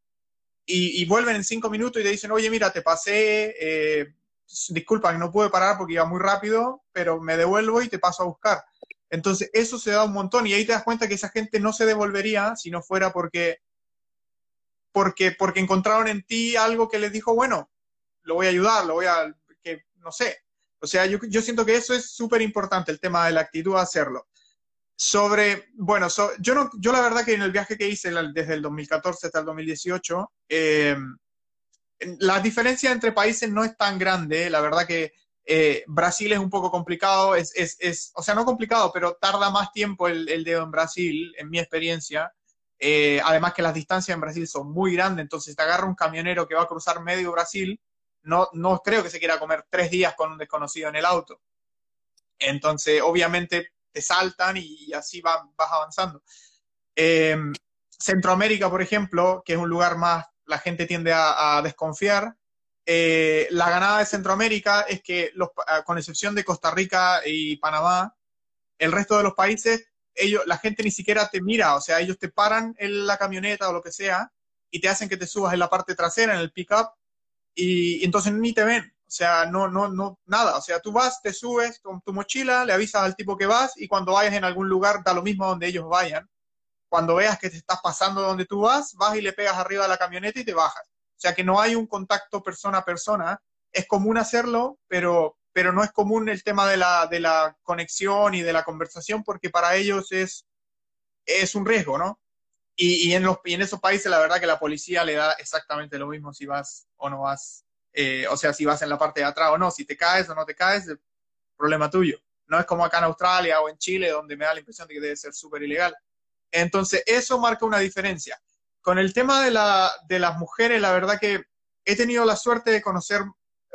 y, y, vuelven en cinco minutos y te dicen, oye, mira, te pasé, eh, disculpa, no pude parar porque iba muy rápido, pero me devuelvo y te paso a buscar. Entonces, eso se da un montón y ahí te das cuenta que esa gente no se devolvería si no fuera porque, porque, porque encontraron en ti algo que les dijo, bueno, lo voy a ayudar, lo voy a, que no sé. O sea, yo, yo siento que eso es súper importante, el tema de la actitud a hacerlo. Sobre, bueno, so, yo, no, yo la verdad que en el viaje que hice desde el 2014 hasta el 2018, eh, la diferencia entre países no es tan grande, la verdad que eh, Brasil es un poco complicado, es, es, es, o sea, no complicado, pero tarda más tiempo el, el dedo en Brasil, en mi experiencia. Eh, además que las distancias en Brasil son muy grandes, entonces te agarra un camionero que va a cruzar medio Brasil, no, no creo que se quiera comer tres días con un desconocido en el auto. Entonces, obviamente, te saltan y así va, vas avanzando. Eh, Centroamérica, por ejemplo, que es un lugar más, la gente tiende a, a desconfiar, eh, la ganada de Centroamérica es que, ah, con excepción de Costa Rica y Panamá, el resto de los países, ellos, la gente ni siquiera te mira, o sea, ellos te paran en la camioneta o lo que sea y te hacen que te subas en la parte trasera, en el pickup, y, y entonces ni te ven. O sea, no, no, no, nada. O sea, tú vas, te subes con tu mochila, le avisas al tipo que vas y cuando vayas en algún lugar da lo mismo donde ellos vayan. Cuando veas que te estás pasando donde tú vas, vas y le pegas arriba a la camioneta y te bajas. Sea que no hay un contacto persona a persona. Es común hacerlo, pero, pero no es común el tema de la, de la conexión y de la conversación porque para ellos es, es un riesgo, ¿no? Y, y, en los, y en esos países la verdad que la policía le da exactamente lo mismo si vas o no vas, eh, o sea, si vas en la parte de atrás o no, si te caes o no te caes, problema tuyo. No es como acá en Australia o en Chile, donde me da la impresión de que debe ser súper ilegal. Entonces, eso marca una diferencia. Con el tema de, la, de las mujeres, la verdad que he tenido la suerte de conocer,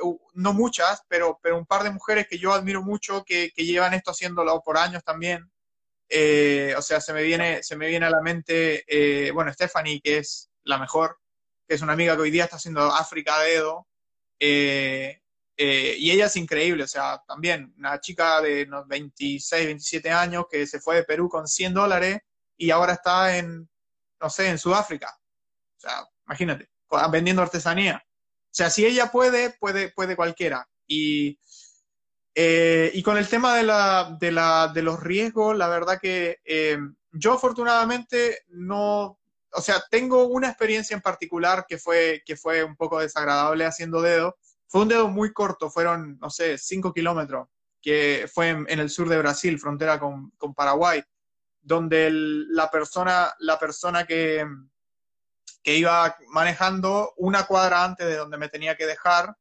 uh, no muchas, pero, un par de mujeres que yo admiro mucho, que, llevan esto haciéndolo por años también. Eh, o sea, se me viene, a la mente, eh, bueno, Stephanie, que es la mejor, que es una amiga que hoy día está haciendo África Dedo. Eh, eh, y ella es increíble, o sea, también una chica de unos 26, 27 años que se fue de Perú con 100 dólares y ahora está en, no sé, en Sudáfrica. O sea, imagínate, vendiendo artesanía. O sea, si ella puede, puede, puede cualquiera. Y, eh, y con el tema de, la, de, la, de los riesgos, la verdad que eh, yo afortunadamente no, o sea, tengo una experiencia en particular que fue, que fue un poco desagradable haciendo dedo. Fue un dedo muy corto, fueron, no sé, 5 kilómetros, que fue en, el sur de Brasil, frontera con, con Paraguay, donde la persona, la persona que, que iba manejando una cuadra antes de donde me tenía que dejar,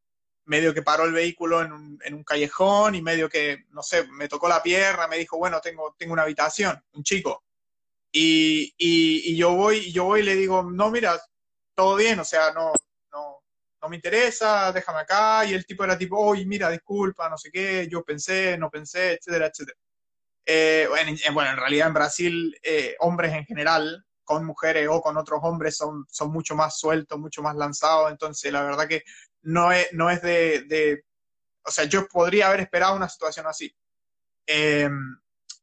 medio que paró el vehículo en un, un, callejón y medio que, no sé, me tocó la pierna, me dijo, bueno, tengo, tengo una habitación, un chico. Y, y, yo voy, yo voy y le digo, no, mira, todo bien, o sea, no, no, no me interesa, déjame acá. Y el tipo era tipo, oye, mira, disculpa, no sé qué, yo pensé, no pensé, etcétera, etcétera. Eh, bueno, en realidad en Brasil, eh, hombres en general, con mujeres o con otros hombres, son, son mucho más sueltos, mucho más lanzados. Entonces, la verdad que no es, no es de, de, O sea, yo podría haber esperado una situación así. Eh,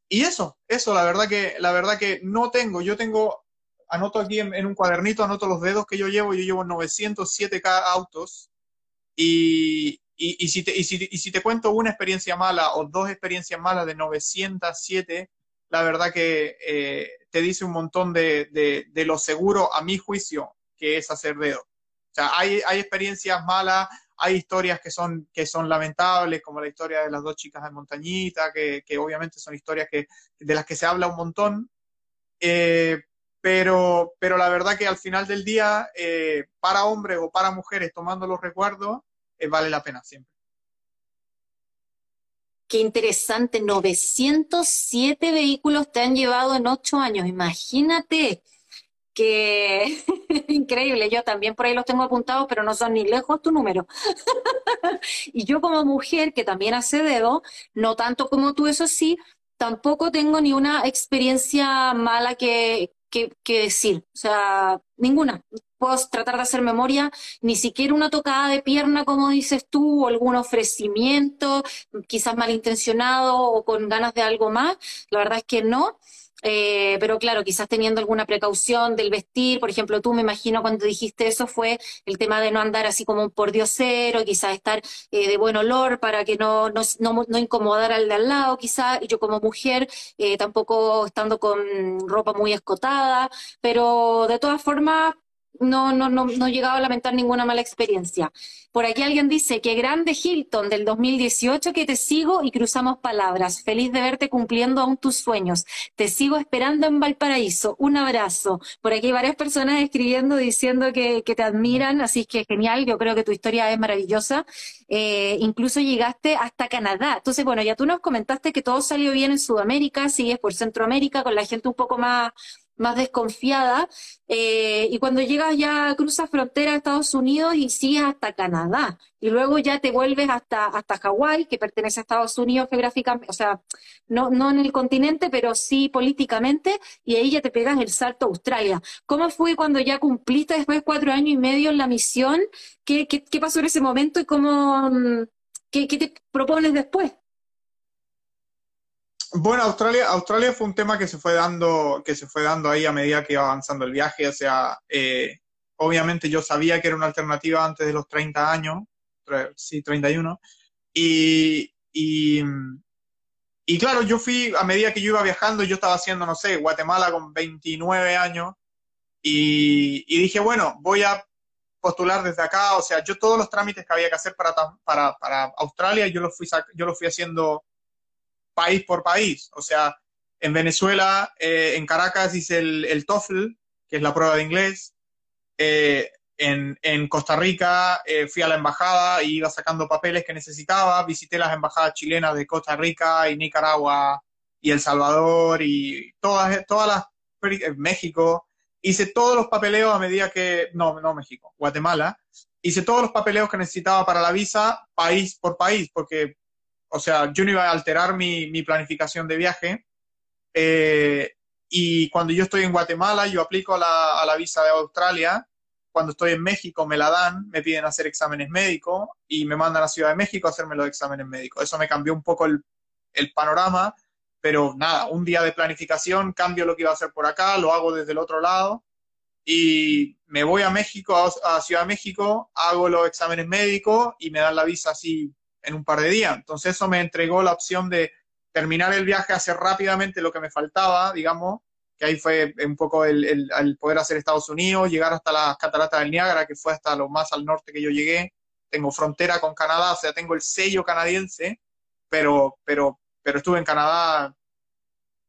y eso, eso, la verdad que, la verdad que no tengo. Yo tengo, anoto aquí en, un cuadernito, anoto los dedos que yo llevo. Yo llevo 907 autos. Y, y, si te, cuento una experiencia mala o dos experiencias malas de 907, la verdad que eh, te dice un montón de, de, de, lo seguro, a mi juicio, que es hacer dedo. O sea, hay, experiencias malas, hay historias que son, lamentables, como la historia de las dos chicas de Montañita, que, que obviamente son historias que, de las que se habla un montón. Eh, pero, pero la verdad que al final del día, eh, para hombres o para mujeres, tomando los recuerdos, eh, vale la pena siempre. Qué interesante, 907 vehículos te han llevado en ocho años, imagínate que [laughs] increíble, yo también por ahí los tengo apuntados, pero no son ni lejos tu número. [laughs] y yo como mujer que también hace dedo, no tanto como tú, eso sí, tampoco tengo ni una experiencia mala que, que, decir, o sea, ninguna. Puedo tratar de hacer memoria, ni siquiera una tocada de pierna, como dices tú, o algún ofrecimiento, quizás malintencionado o con ganas de algo más. La verdad es que no. Eh, pero claro, quizás teniendo alguna precaución del vestir, por ejemplo, tú me imagino cuando dijiste eso fue el tema de no andar así como un pordiosero, quizás estar eh, de buen olor para que no, no, no, incomodar al de al lado, quizás, yo como mujer eh, tampoco estando con ropa muy escotada, pero de todas formas no, no, no, no he llegado a lamentar ninguna mala experiencia. Por aquí alguien dice que grande Hilton del 2018 que te sigo y cruzamos palabras. Feliz de verte cumpliendo aún tus sueños. Te sigo esperando en Valparaíso. Un abrazo. Por aquí hay varias personas escribiendo diciendo que, que te admiran, así que genial. Yo creo que tu historia es maravillosa. Eh, incluso llegaste hasta Canadá. Entonces, bueno, ya tú nos comentaste que todo salió bien en Sudamérica, sigues por Centroamérica con la gente un poco más más desconfiada, eh, y cuando llegas ya cruzas frontera a Estados Unidos y sigues hasta Canadá, y luego ya te vuelves hasta, hasta Hawái, que pertenece a Estados Unidos geográficamente, o sea, no, no en el continente, pero sí políticamente, y ahí ya te pegas el salto a Australia. ¿Cómo fue cuando ya cumpliste después de cuatro años y medio en la misión? ¿Qué, qué, qué pasó en ese momento y cómo, mm, qué, qué te propones después? Bueno, Australia, Australia fue un tema que se fue dando, que se fue dando ahí a medida que iba avanzando el viaje. O sea, eh, obviamente yo sabía que era una alternativa antes de los 30 años, sí, 31. Y, y, y claro, yo fui, a medida que yo iba viajando, yo estaba haciendo, no sé, Guatemala con 29 años. Y, y dije, bueno, voy a postular desde acá. O sea, yo todos los trámites que había que hacer para, para, para Australia, yo los fui, yo los fui haciendo país por país. O sea, en Venezuela, eh, en Caracas hice el, el, TOEFL, que es la prueba de inglés. Eh, en, en, Costa Rica eh, fui a la embajada y iba sacando papeles que necesitaba. Visité las embajadas chilenas de Costa Rica y Nicaragua y El Salvador y todas, todas las... México. Hice todos los papeleos a medida que... No, no México, Guatemala. Hice todos los papeleos que necesitaba para la visa país por país, porque o sea, yo no iba a alterar mi, planificación de viaje. Eh, y cuando yo estoy en Guatemala, yo aplico a la, visa de Australia. Cuando estoy en México, me la dan, me piden hacer exámenes médicos y me mandan a Ciudad de México a hacerme los exámenes médicos. Eso me cambió un poco el, el panorama, pero nada, un día de planificación, cambio lo que iba a hacer por acá, lo hago desde el otro lado y me voy a México, a Ciudad de México, hago los exámenes médicos y me dan la visa así en un par de días. Entonces eso me entregó la opción de terminar el viaje, hacer rápidamente lo que me faltaba, digamos, que ahí fue un poco el, poder hacer Estados Unidos, llegar hasta las cataratas del Niágara, que fue hasta lo más al norte que yo llegué. Tengo frontera con Canadá, o sea, tengo el sello canadiense, pero, pero, pero estuve en Canadá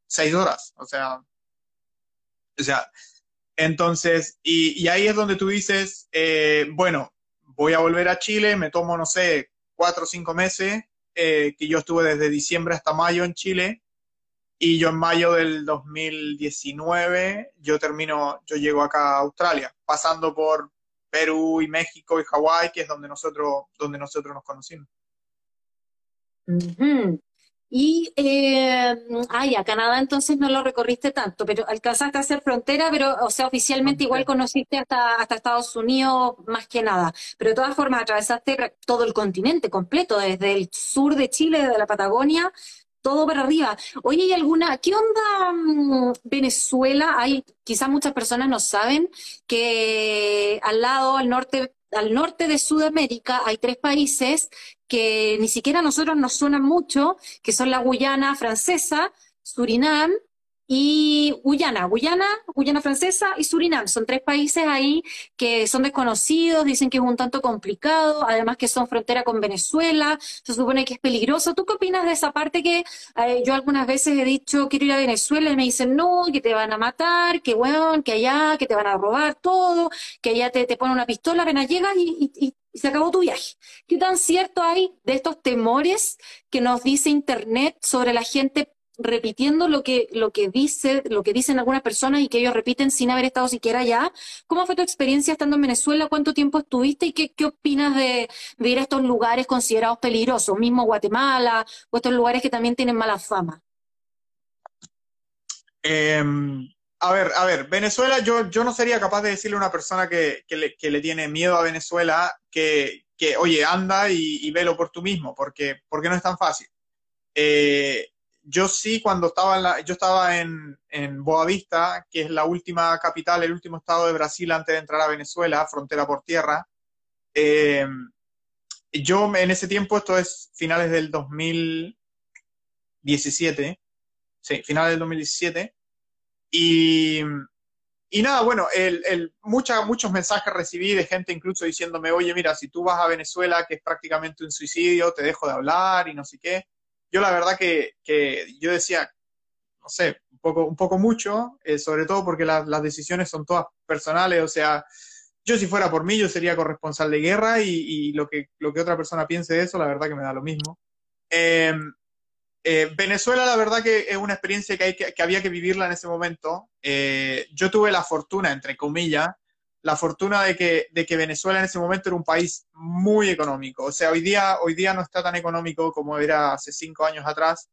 seis horas, o sea, o sea, entonces, y, y ahí es donde tú dices, eh, bueno, voy a volver a Chile, me tomo, no sé, cuatro o cinco meses, eh, que yo estuve desde diciembre hasta mayo en Chile, y yo en mayo del 2019, yo termino, yo llego acá a Australia, pasando por Perú y México y Hawái, que es donde nosotros, donde nosotros nos conocimos. Y, eh, ay, a Canadá entonces no lo recorriste tanto, pero alcanzaste a hacer frontera, pero, o sea, oficialmente igual conociste hasta, hasta Estados Unidos más que nada. Pero de todas formas, atravesaste todo el continente completo, desde el sur de Chile, desde la Patagonia, todo para arriba. Oye, ¿hay alguna, qué onda mm, Venezuela? Hay, quizás muchas personas no saben que al lado, al norte, al norte de Sudamérica hay tres países que ni siquiera a nosotros nos suenan mucho, que son la Guyana francesa, Surinam y Guyana, Guyana, Guyana francesa y Surinam. Son tres países ahí que son desconocidos, dicen que es un tanto complicado, además que son frontera con Venezuela, se supone que es peligroso. ¿Tú qué opinas de esa parte que eh, yo algunas veces he dicho quiero ir a Venezuela y me dicen no, que te van a matar, que bueno, que allá, que te van a robar todo, que allá te, te ponen una pistola, apenas llegas y, y se acabó tu viaje. ¿Qué tan cierto hay de estos temores que nos dice Internet sobre la gente repitiendo lo que, lo que dice, lo que dicen algunas personas y que ellos repiten sin haber estado siquiera allá. ¿Cómo fue tu experiencia estando en Venezuela? ¿Cuánto tiempo estuviste y qué, qué opinas de, ir a estos lugares considerados peligrosos, mismo Guatemala o estos lugares que también tienen mala fama? Em, a ver, a ver, Venezuela, yo, yo no sería capaz de decirle a una persona que, le, tiene miedo a Venezuela que, que oye, anda y, y, velo por tú mismo, porque, porque no es tan fácil. Eh, yo sí, cuando estaba en la, yo estaba en, Boavista, que es la última capital, el último estado de Brasil antes de entrar a Venezuela, frontera por tierra. Eh, yo en ese tiempo, esto es finales del 2017, sí, finales del 2017, y, nada, bueno, el, muchos mensajes recibí de gente incluso diciéndome, oye, mira, si tú vas a Venezuela, que es prácticamente un suicidio, te dejo de hablar y no sé qué yo la verdad que, yo decía, no sé, un poco, un poco mucho, eh, sobre todo porque las decisiones son todas personales, o sea, yo si fuera por mí, yo sería corresponsal de guerra y, lo, que, lo que otra persona piense de eso, la verdad que me da lo mismo. Em, eh, Venezuela, la verdad que es una experiencia que, hay que, había que vivirla en ese momento. Eh, yo tuve la fortuna, entre comillas, la fortuna de que, de que Venezuela en ese momento era un país muy económico. O sea, hoy día, hoy día no está tan económico como era hace cinco años atrás.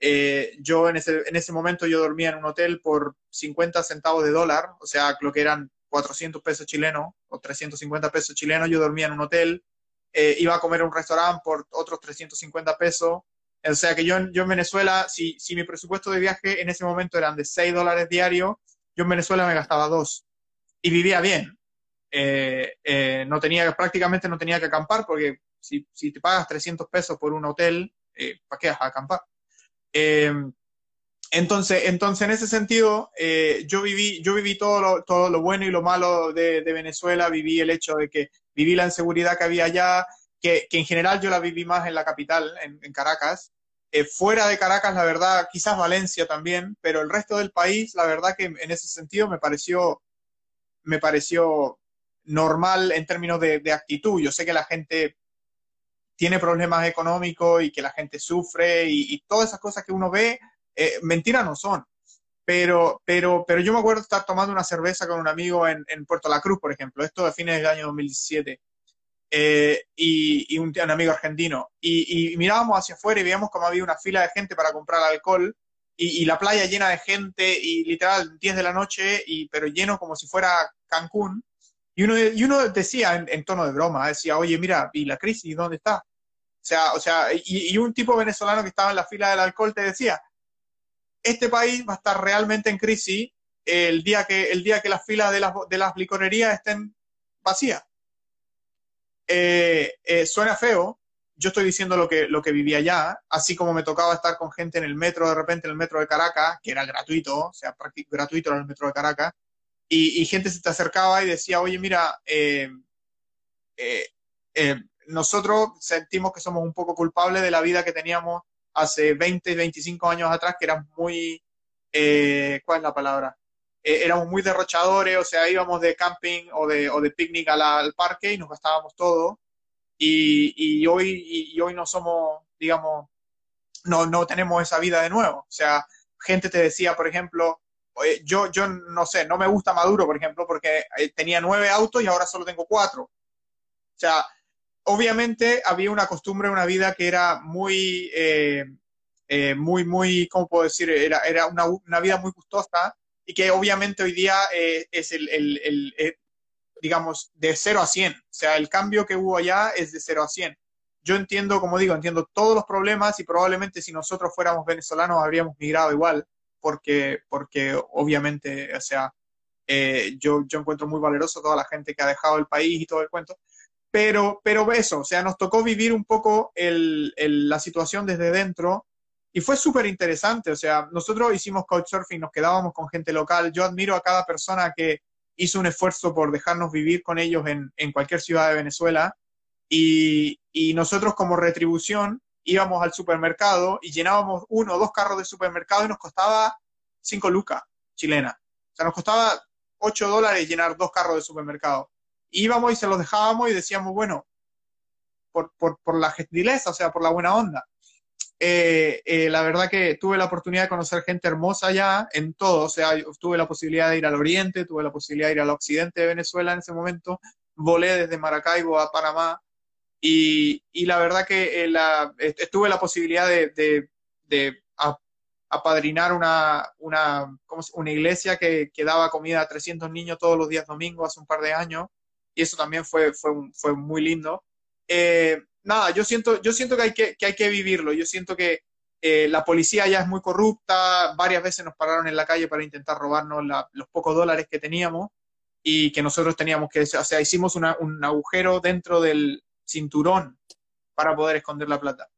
Eh, yo en ese, en ese momento yo dormía en un hotel por 50 centavos de dólar, o sea, lo que eran 400 pesos chilenos o 350 pesos chilenos, yo dormía en un hotel, eh, iba a comer a un restaurante por otros 350 pesos. O sea que yo, en Venezuela, si, si mi presupuesto de viaje en ese momento eran de 6 dólares diarios, yo en Venezuela me gastaba 2 y vivía bien. Eh, eh, no tenía, prácticamente no tenía que acampar porque si, si te pagas 300 pesos por un hotel, eh, ¿para qué vas a acampar? entonces, entonces, en ese sentido, yo viví, yo viví todo lo, todo lo bueno y lo malo de, Venezuela, viví el hecho de que viví la inseguridad que había allá, que, que en general yo la viví más en la capital, en, en Caracas. fuera de Caracas, la verdad, quizás Valencia también, pero el resto del país, la verdad que en ese sentido me pareció me pareció normal en términos de, actitud. Yo sé que la gente tiene problemas económicos y que la gente sufre y, todas esas cosas que uno ve, eh, mentiras no son. Pero, pero, pero yo me acuerdo estar tomando una cerveza con un amigo en, Puerto La Cruz, por ejemplo, esto de fines del año 2017, eh, y, un, amigo argentino, y, y, mirábamos hacia afuera y veíamos como había una fila de gente para comprar alcohol y, la playa llena de gente y literal 10 de la noche, y, pero lleno como si fuera Cancún. Y uno, y uno decía en, tono de broma, decía, oye, mira, ¿y la crisis dónde está? O sea, o sea y, un tipo venezolano que estaba en la fila del alcohol te decía, este país va a estar realmente en crisis el día que, el día que las filas de las, de las licorerías estén vacías. Eh, eh, suena feo, yo estoy diciendo lo que, lo que vivía allá, así como me tocaba estar con gente en el metro, de repente en el metro de Caracas, que era gratuito, o sea, gratuito en el metro de Caracas, y, gente se te acercaba y decía, oye, mira, eh, eh, eh, nosotros sentimos que somos un poco culpables de la vida que teníamos hace 20, 25 años atrás, que eran muy, ¿cuál es la palabra? éramos muy derrochadores, o sea, íbamos de camping o de, o de picnic al parque y nos gastábamos todo y, hoy, y, hoy no somos, digamos, no, no tenemos esa vida de nuevo. O sea, gente te decía, por ejemplo, yo, yo no sé, no me gusta Maduro, por ejemplo, porque eh, tenía nueve autos y ahora solo tengo cuatro. O sea, obviamente había una costumbre, una vida que era muy, eh, eh, muy, muy, ¿cómo puedo decir? Era, era una, una, vida muy gustosa y que obviamente hoy día es el, el, el, digamos, de 0 a 100. O sea, el cambio que hubo allá es de 0 a 100. Yo entiendo, como digo, entiendo todos los problemas y probablemente si nosotros fuéramos venezolanos habríamos migrado igual, porque, porque obviamente, o sea, eh, yo, yo encuentro muy valeroso toda la gente que ha dejado el país y todo el cuento. Pero, pero eso, o sea, nos tocó vivir un poco el, la situación desde dentro y fue súper interesante. O sea, nosotros hicimos couchsurfing, nos quedábamos con gente local. Yo admiro a cada persona que, hizo un esfuerzo por dejarnos vivir con ellos en, cualquier ciudad de Venezuela y, y, nosotros como retribución íbamos al supermercado y llenábamos uno o dos carros de supermercado y nos costaba cinco lucas chilena. O sea, nos costaba ocho dólares llenar dos carros de supermercado. íbamos y se los dejábamos y decíamos, bueno, por, por, por la gentileza, o sea, por la buena onda. Eh, eh, la verdad que tuve la oportunidad de conocer gente hermosa allá en todo, o sea, tuve la posibilidad de ir al oriente, tuve la posibilidad de ir al occidente de Venezuela en ese momento, volé desde Maracaibo a Panamá y, y la verdad que eh, la, tuve la posibilidad de, de, de apadrinar una, una, una iglesia que, que, daba comida a 300 niños todos los días domingos hace un par de años y eso también fue, fue, fue muy lindo. Eh, nada, yo siento, yo siento que hay que, vivirlo. Yo siento que eh, la policía ya es muy corrupta, varias veces nos pararon en la calle para intentar robarnos los pocos dólares que teníamos y que nosotros teníamos que, o sea, hicimos un agujero dentro del cinturón para poder esconder la plata.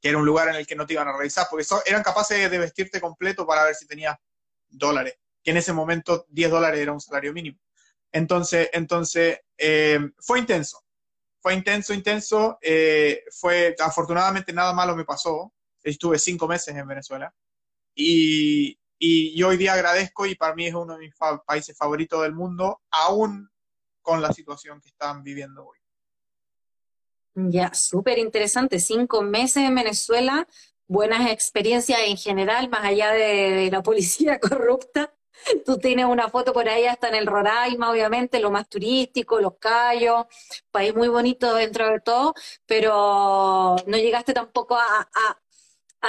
Que era un lugar en el que no te iban a revisar, porque eran capaces de vestirte completo para ver si tenías dólares, que en ese momento 10 dólares era un salario mínimo. Entonces, entonces eh, fue intenso fue intenso, intenso. Eh, fue, afortunadamente nada malo me pasó. Estuve cinco meses en Venezuela. Y, y hoy día agradezco y para mí es uno de mis países favoritos del mundo, aún con la situación que están viviendo hoy. Ya, súper interesante. Cinco meses en Venezuela, buenas experiencias en general, más allá de la policía [laughs] corrupta. Tú tienes una foto por ahí hasta en el Roraima, obviamente, lo más turístico, los Cayos, país muy bonito dentro de todo, pero no llegaste tampoco a,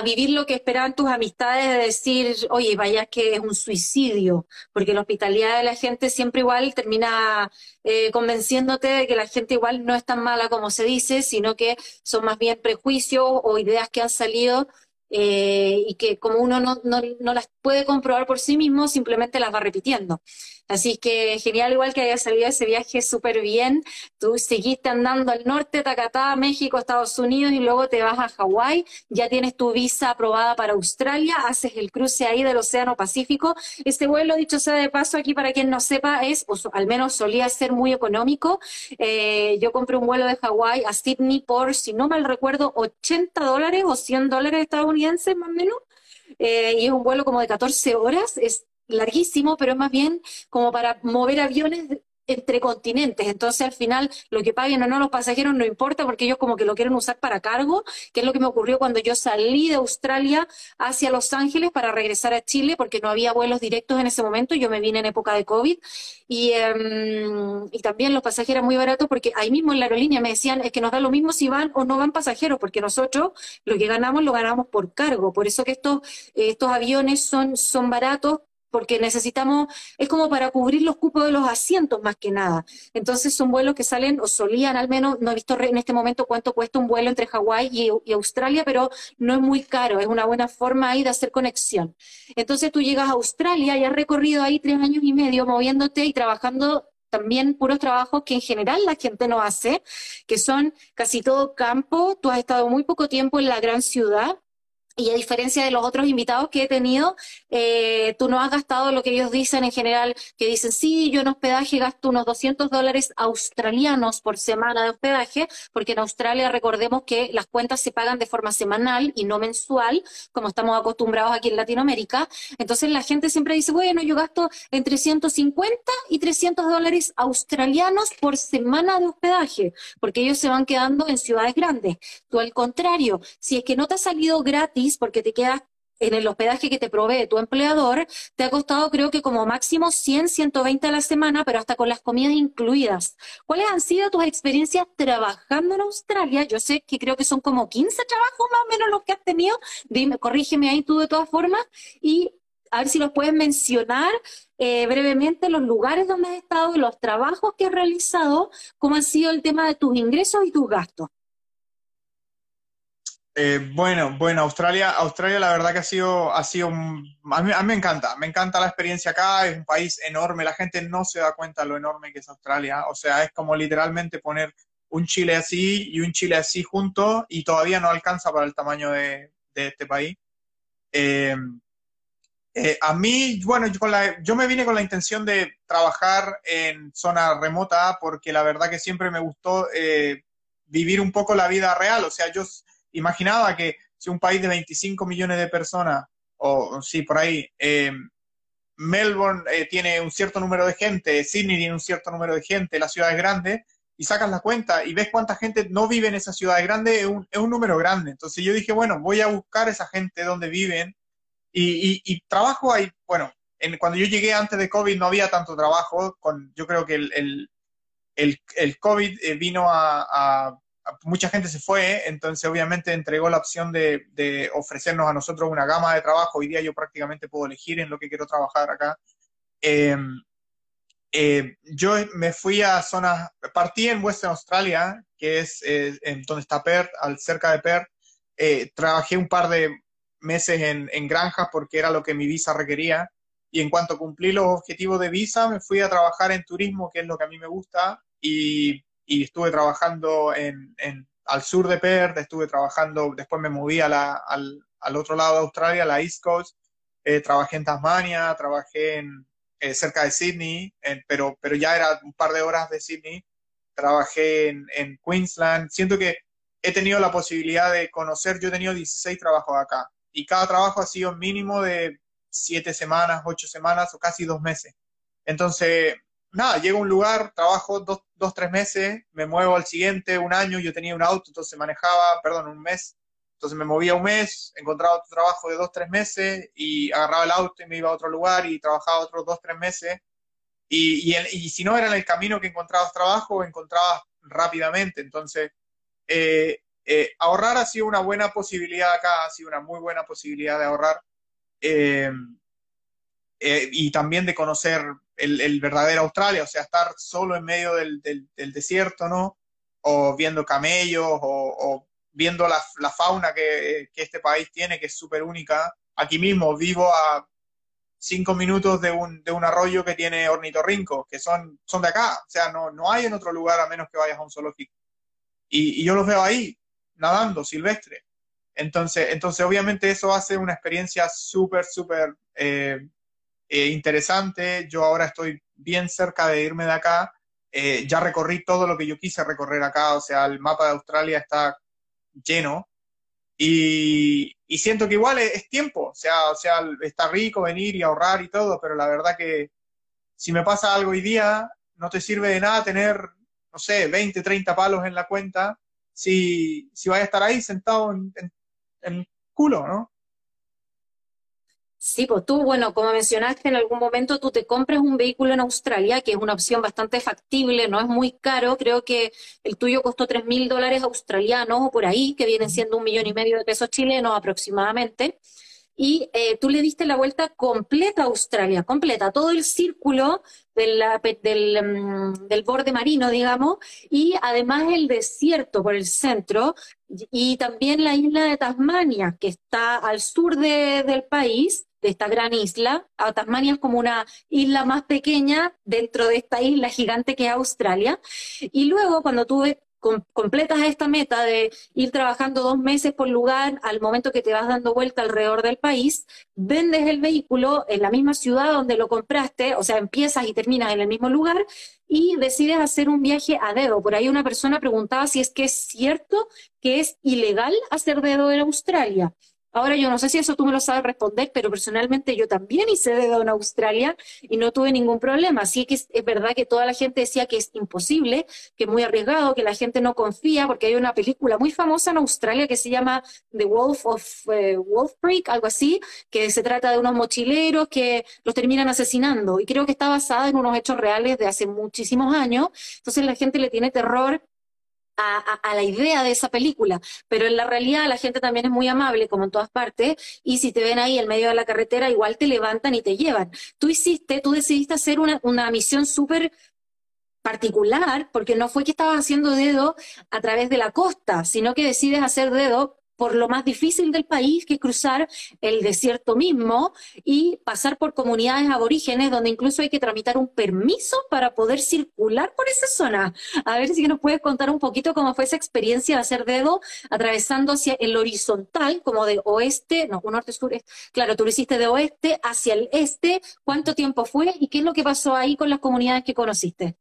vivir lo que esperaban tus amistades de decir, oye, vaya que es un suicidio, porque la hospitalidad de la gente siempre igual termina eh, convenciéndote de que la gente igual no es tan mala como se dice, sino que son más bien prejuicios o ideas que han salido eh, y que como uno no, no, no, las puede comprobar por sí mismo, simplemente las va repitiendo. Así que genial igual que haya salido ese viaje súper bien. Tú seguiste andando al norte, Tacatá, México, Estados Unidos y luego te vas a Hawái. Ya tienes tu visa aprobada para Australia, haces el cruce ahí del Océano Pacífico. Este vuelo, dicho sea de paso, aquí para quien no sepa, es, o al menos solía ser muy económico. Eh, yo compré un vuelo de Hawái a Sydney por, si no mal recuerdo, 80 dólares o 100 dólares más o menos. Eh, y es un vuelo como de 14 horas, es larguísimo, pero es más bien como para mover aviones entre continentes. Entonces, al final, lo que paguen o no los pasajeros no importa porque ellos como que lo quieren usar para cargo, que es lo que me ocurrió cuando yo salí de Australia hacia Los Ángeles para regresar a Chile porque no había vuelos directos en ese momento. Yo me vine en época de COVID y, em, y también los pasajeros muy baratos porque ahí mismo en la aerolínea me decían es que nos da lo mismo si van o no van pasajeros porque nosotros lo que ganamos lo ganamos por cargo. Por eso que estos, estos aviones son, son baratos porque necesitamos, es como para cubrir los cupos de los asientos más que nada. Entonces son vuelos que salen, o solían al menos, no he visto en este momento cuánto cuesta un vuelo entre Hawái y, Australia, pero no es muy caro, es una buena forma ahí de hacer conexión. Entonces tú llegas a Australia y has recorrido ahí tres años y medio moviéndote y trabajando también puros trabajos que en general la gente no hace, que son casi todo campo. Tú has estado muy poco tiempo en la gran ciudad, y a diferencia de los otros invitados que he tenido, eh, tú no has gastado lo que ellos dicen en general, que dicen, sí, yo en hospedaje gasto unos 200 dólares australianos por semana de hospedaje, porque en Australia recordemos que las cuentas se pagan de forma semanal y no mensual, como estamos acostumbrados aquí en Latinoamérica. Entonces la gente siempre dice, bueno, yo gasto entre 150 y 300 dólares australianos por semana de hospedaje, porque ellos se van quedando en ciudades grandes. Tú al contrario, si es que no te ha salido gratis, porque te quedas en el hospedaje que te provee tu empleador, te ha costado creo que como máximo 100, 120 a la semana, pero hasta con las comidas incluidas. ¿Cuáles han sido tus experiencias trabajando en Australia? Yo sé que creo que son como 15 trabajos más o menos los que has tenido. Dime, corrígeme ahí tú de todas formas. Y a ver si los puedes mencionar eh, brevemente los lugares donde has estado, los trabajos que has realizado, cómo han sido el tema de tus ingresos y tus gastos. Eh, bueno, bueno, Australia, Australia la verdad que ha sido, ha sido, a mí, a mí, me encanta, me encanta la experiencia acá, es un país enorme, la gente no se da cuenta de lo enorme que es Australia, o sea, es como literalmente poner un Chile así y un Chile así juntos y todavía no alcanza para el tamaño de, este país. Eh, eh, a mí, bueno, yo, yo, me vine con la intención de trabajar en zona remota porque la verdad que siempre me gustó vivir un poco la vida real, o sea, yo imaginaba que si un país de 25 millones de personas, o sí, por ahí, eh, Melbourne eh, tiene un cierto número de gente, Sydney tiene un cierto número de gente, las ciudades grandes, y sacas la cuenta y ves cuánta gente no vive en esa ciudad grande, es un, es un número grande. Entonces yo dije, bueno, voy a buscar esa gente donde viven y, trabajo ahí, bueno, en, cuando yo llegué antes de COVID no había tanto trabajo, con, yo creo que el, el, COVID eh, vino a mucha gente se fue, entonces obviamente entregó la opción de, ofrecernos a nosotros una gama de trabajo. Hoy día yo prácticamente puedo elegir en lo que quiero trabajar acá. Em, eh, yo me fui a zonas, partí en Western Australia, que es eh, en donde está Perth, al, cerca de Perth. Eh, trabajé un par de meses en, en granjas porque era lo que mi visa requería. Y en cuanto cumplí los objetivos de visa, me fui a trabajar en turismo, que es lo que a mí me gusta, y y estuve trabajando en, al sur de Perth, estuve trabajando, después me moví a la, al, al, otro lado de Australia, la East Coast, eh, trabajé en Tasmania, trabajé en, eh, cerca de Sydney, pero, pero ya era un par de horas de Sydney, trabajé en, en, Queensland, siento que he tenido la posibilidad de conocer, yo he tenido 16 trabajos acá, y cada trabajo ha sido mínimo de 7 semanas, 8 semanas o casi 2 meses. Entonces, nada, llego a un lugar, trabajo dos, dos, tres meses, me muevo al siguiente, un año, yo tenía un auto, entonces manejaba, perdón, un mes, entonces me movía un mes, encontraba otro trabajo de dos, tres meses y agarraba el auto y me iba a otro lugar y trabajaba otros dos, tres meses. Y, y, si no era en el camino que encontrabas trabajo, encontrabas rápidamente. Entonces, eh, eh, ahorrar ha sido una buena posibilidad acá, ha sido una muy buena posibilidad de ahorrar. Eh, y también de conocer el, verdadero Australia, o sea, estar solo en medio del, desierto, ¿no? O viendo camellos, o, viendo la, fauna que, este país tiene, que es súper única. Aquí mismo vivo a cinco minutos de un, arroyo que tiene ornitorrincos, que son, de acá, o sea, no, no hay en otro lugar a menos que vayas a un zoológico. Y, yo los veo ahí, nadando, silvestre. Entonces, entonces obviamente eso hace una experiencia súper, súper eh, eh, interesante. Yo ahora estoy bien cerca de irme de acá. Eh, ya recorrí todo lo que yo quise recorrer acá, o sea, el mapa de Australia está lleno. Y, siento que igual es, tiempo, o sea, o sea, está rico venir y ahorrar y todo, pero la verdad que si me pasa algo hoy día, no te sirve de nada tener, no sé, 20, 30 palos en la cuenta si, si vas a estar ahí sentado en, en, en culo, ¿no? Sí, pues tú, bueno, como mencionaste, en algún momento tú te compras un vehículo en Australia, que es una opción bastante factible, no es muy caro, creo que el tuyo costó tres mil dólares australianos o por ahí, que vienen siendo un millón y medio de pesos chilenos aproximadamente, y eh, tú le diste la vuelta completa a Australia, completa, todo el círculo del, mm, del, borde marino, digamos, y además el desierto por el centro, y también la isla de Tasmania, que está al sur del país, de esta gran isla. A Tasmania es como una isla más pequeña dentro de esta isla gigante que es Australia. Y luego, cuando tuve completas esta meta de ir trabajando dos meses por lugar al momento que te vas dando vuelta alrededor del país, vendes el vehículo en la misma ciudad donde lo compraste, o sea, empiezas y terminas en el mismo lugar y decides hacer un viaje a dedo. Por ahí una persona preguntaba si es que es cierto que es ilegal hacer dedo en Australia. Ahora yo no sé si eso tú me lo sabes responder, pero personalmente yo también hice dedo en Australia y no tuve ningún problema. Así que es, verdad que toda la gente decía que es imposible, que es muy arriesgado, que la gente no confía, porque hay una película muy famosa en Australia que se llama The Wolf of eh, Wolf Creek, algo así, que se trata de unos mochileros que los terminan asesinando. Y creo que está basada en unos hechos reales de hace muchísimos años. Entonces la gente le tiene terror a, la idea de esa película, pero en la realidad la gente también es muy amable, como en todas partes, y si te ven ahí en medio de la carretera, igual te levantan y te llevan. Tú hiciste, tú decidiste hacer una, una misión súper particular, porque no fue que estabas haciendo dedo a través de la costa, sino que decides hacer dedo por lo más difícil del país, que es cruzar el desierto mismo y pasar por comunidades aborígenes donde incluso hay que tramitar un permiso para poder circular por esa zona. A ver si nos puedes contar un poquito cómo fue esa experiencia de hacer dedo atravesando hacia el horizontal, como de oeste, no, un norte-sur, claro, tú lo hiciste de oeste hacia el este, cuánto tiempo fue y qué es lo que pasó ahí con las comunidades que conociste.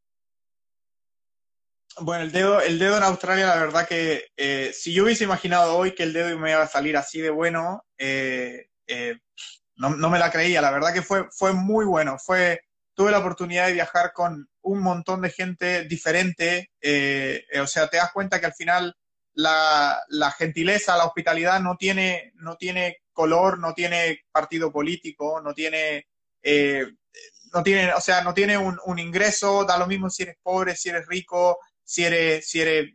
Bueno, el dedo, el dedo en Australia, la verdad que eh, si yo hubiese imaginado hoy que el dedo me iba a salir así de bueno, eh, eh, no, me la creía. La verdad que fue, fue muy bueno. Fue, tuve la oportunidad de viajar con un montón de gente diferente. o sea, te das cuenta que al final la, gentileza, la hospitalidad no tiene, no tiene color, no tiene partido político, no tiene no tiene, o sea, no tiene un, ingreso, da lo mismo si eres pobre, si eres rico, si eres, si eres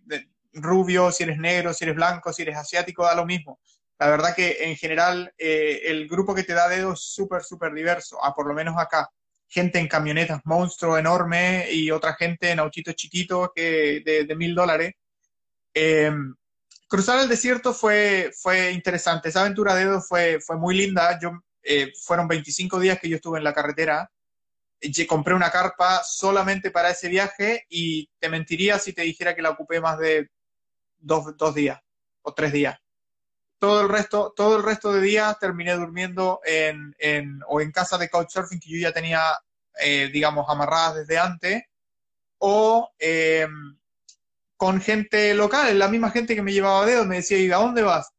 rubio, si eres negro, si eres blanco, si eres asiático, da lo mismo. La verdad que en general eh, el grupo que te da dedo es súper, súper diverso, a por lo menos acá. Gente en camionetas monstruo enorme y otra gente en autitos chiquitos que de mil dólares. Em, cruzar el desierto fue, fue interesante. Esa aventura de dedo fue, fue muy linda. Yo, eh, fueron 25 días que yo estuve en la carretera compré una carpa solamente para ese viaje y te mentiría si te dijera que la ocupé más de dos, dos días o tres días. Todo el resto, todo el resto de días terminé durmiendo en, en, o en casa de couchsurfing que yo ya tenía, eh, digamos, amarradas desde antes, o em, con gente local, la misma gente que me llevaba dedos, me decía, ¿y a dónde vas?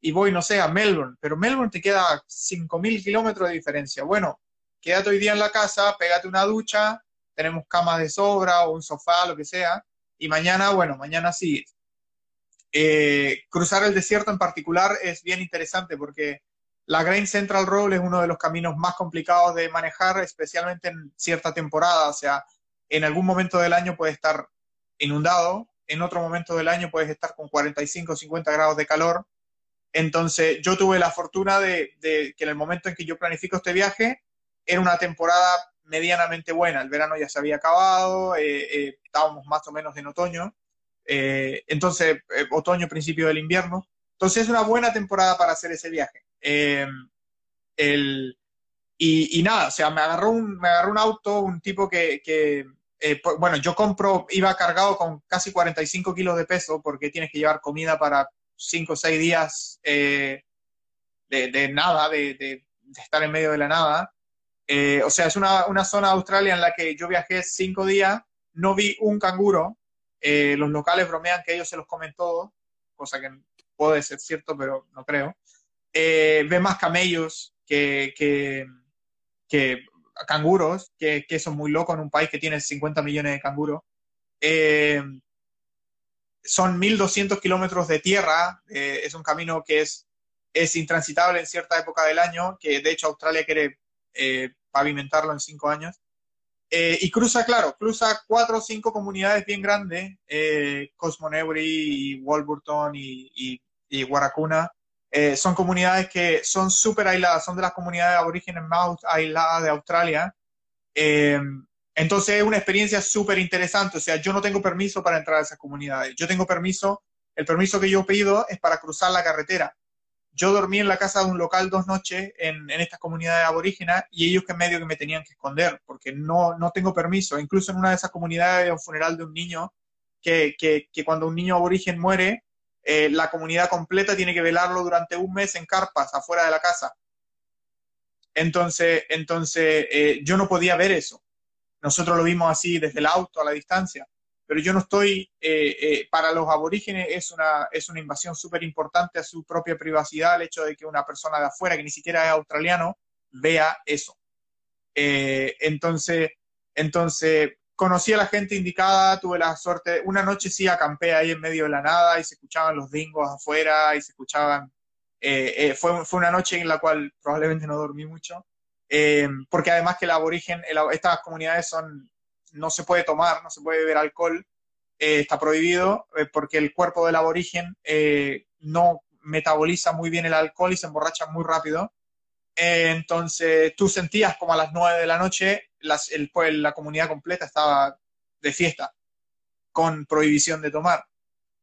Y voy, no sé, a Melbourne, pero Melbourne te queda 5.000 kilómetros de diferencia. Bueno, quédate hoy día en la casa, pégate una ducha, tenemos camas de sobra o un sofá, lo que sea, y mañana, bueno, mañana sí. Eh, cruzar el desierto en particular es bien interesante porque la Grain Central Road es uno de los caminos más complicados de manejar, especialmente en cierta temporada, o sea, en algún momento del año puede estar inundado, en otro momento del año puedes estar con 45 o 50 grados de calor. Entonces, yo tuve la fortuna de, que en el momento en que yo planifico este viaje, era una temporada medianamente buena. El verano ya se había acabado, eh, eh, estábamos más o menos en otoño, eh, entonces, otoño, principio del invierno. Entonces es una buena temporada para hacer ese viaje. El, y, nada, o sea, me agarró un, me agarró un auto, un tipo que, que bueno, yo compro, iba cargado con casi 45 kilos de peso porque tienes que llevar comida para 5 o 6 días de, de, nada, de, de, estar en medio de la nada. Eh, o sea, es una, una, zona de Australia en la que yo viajé cinco días, no vi un canguro. Eh, los locales bromean que ellos se los comen todos, cosa que puede ser cierto, pero no creo. Eh, ve más camellos que, que, canguros, que, que, son muy locos en un país que tiene 50 millones de canguros. Eh, son 1.200 kilómetros de tierra, eh, es un camino que es, es intransitable en cierta época del año, que de hecho Australia quiere eh, pavimentarlo en cinco años. Eh, y cruza, claro, cruza cuatro o cinco comunidades bien grandes, eh, Cosmoneury, Walburton y, y, y Guaracuna. Eh, son comunidades que son súper aisladas, son de las comunidades aborígenes más aisladas de Australia. Eh, entonces es una experiencia súper interesante. O sea, yo no tengo permiso para entrar a esas comunidades. Yo tengo permiso, el permiso que yo pido es para cruzar la carretera yo dormí en la casa de un local dos noches en, estas comunidades aborígenas y ellos que medio que me tenían que esconder porque no, no tengo permiso. Incluso en una de esas comunidades, un funeral de un niño, que, que, que cuando un niño aborigen muere, eh, la comunidad completa tiene que velarlo durante un mes en carpas afuera de la casa. Entonces, entonces eh, yo no podía ver eso. Nosotros lo vimos así desde el auto a la distancia, pero yo no estoy, eh, eh, para los aborígenes es una, es una invasión súper importante a su propia privacidad el hecho de que una persona de afuera, que ni siquiera es australiano, vea eso. Eh, entonces, entonces, conocí a la gente indicada, tuve la suerte, una noche sí acampé ahí en medio de la nada y se escuchaban los dingos afuera y se escuchaban, eh, eh, fue, fue una noche en la cual probablemente no dormí mucho, eh, porque además que el aborigen, el- estas comunidades son, no se puede tomar, no se puede beber alcohol, eh, está prohibido eh, porque el cuerpo del aborigen eh, no metaboliza muy bien el alcohol y se emborracha muy rápido. Entonces tú sentías como a las nueve de la noche las- el- pues, la comunidad completa estaba de fiesta con prohibición de tomar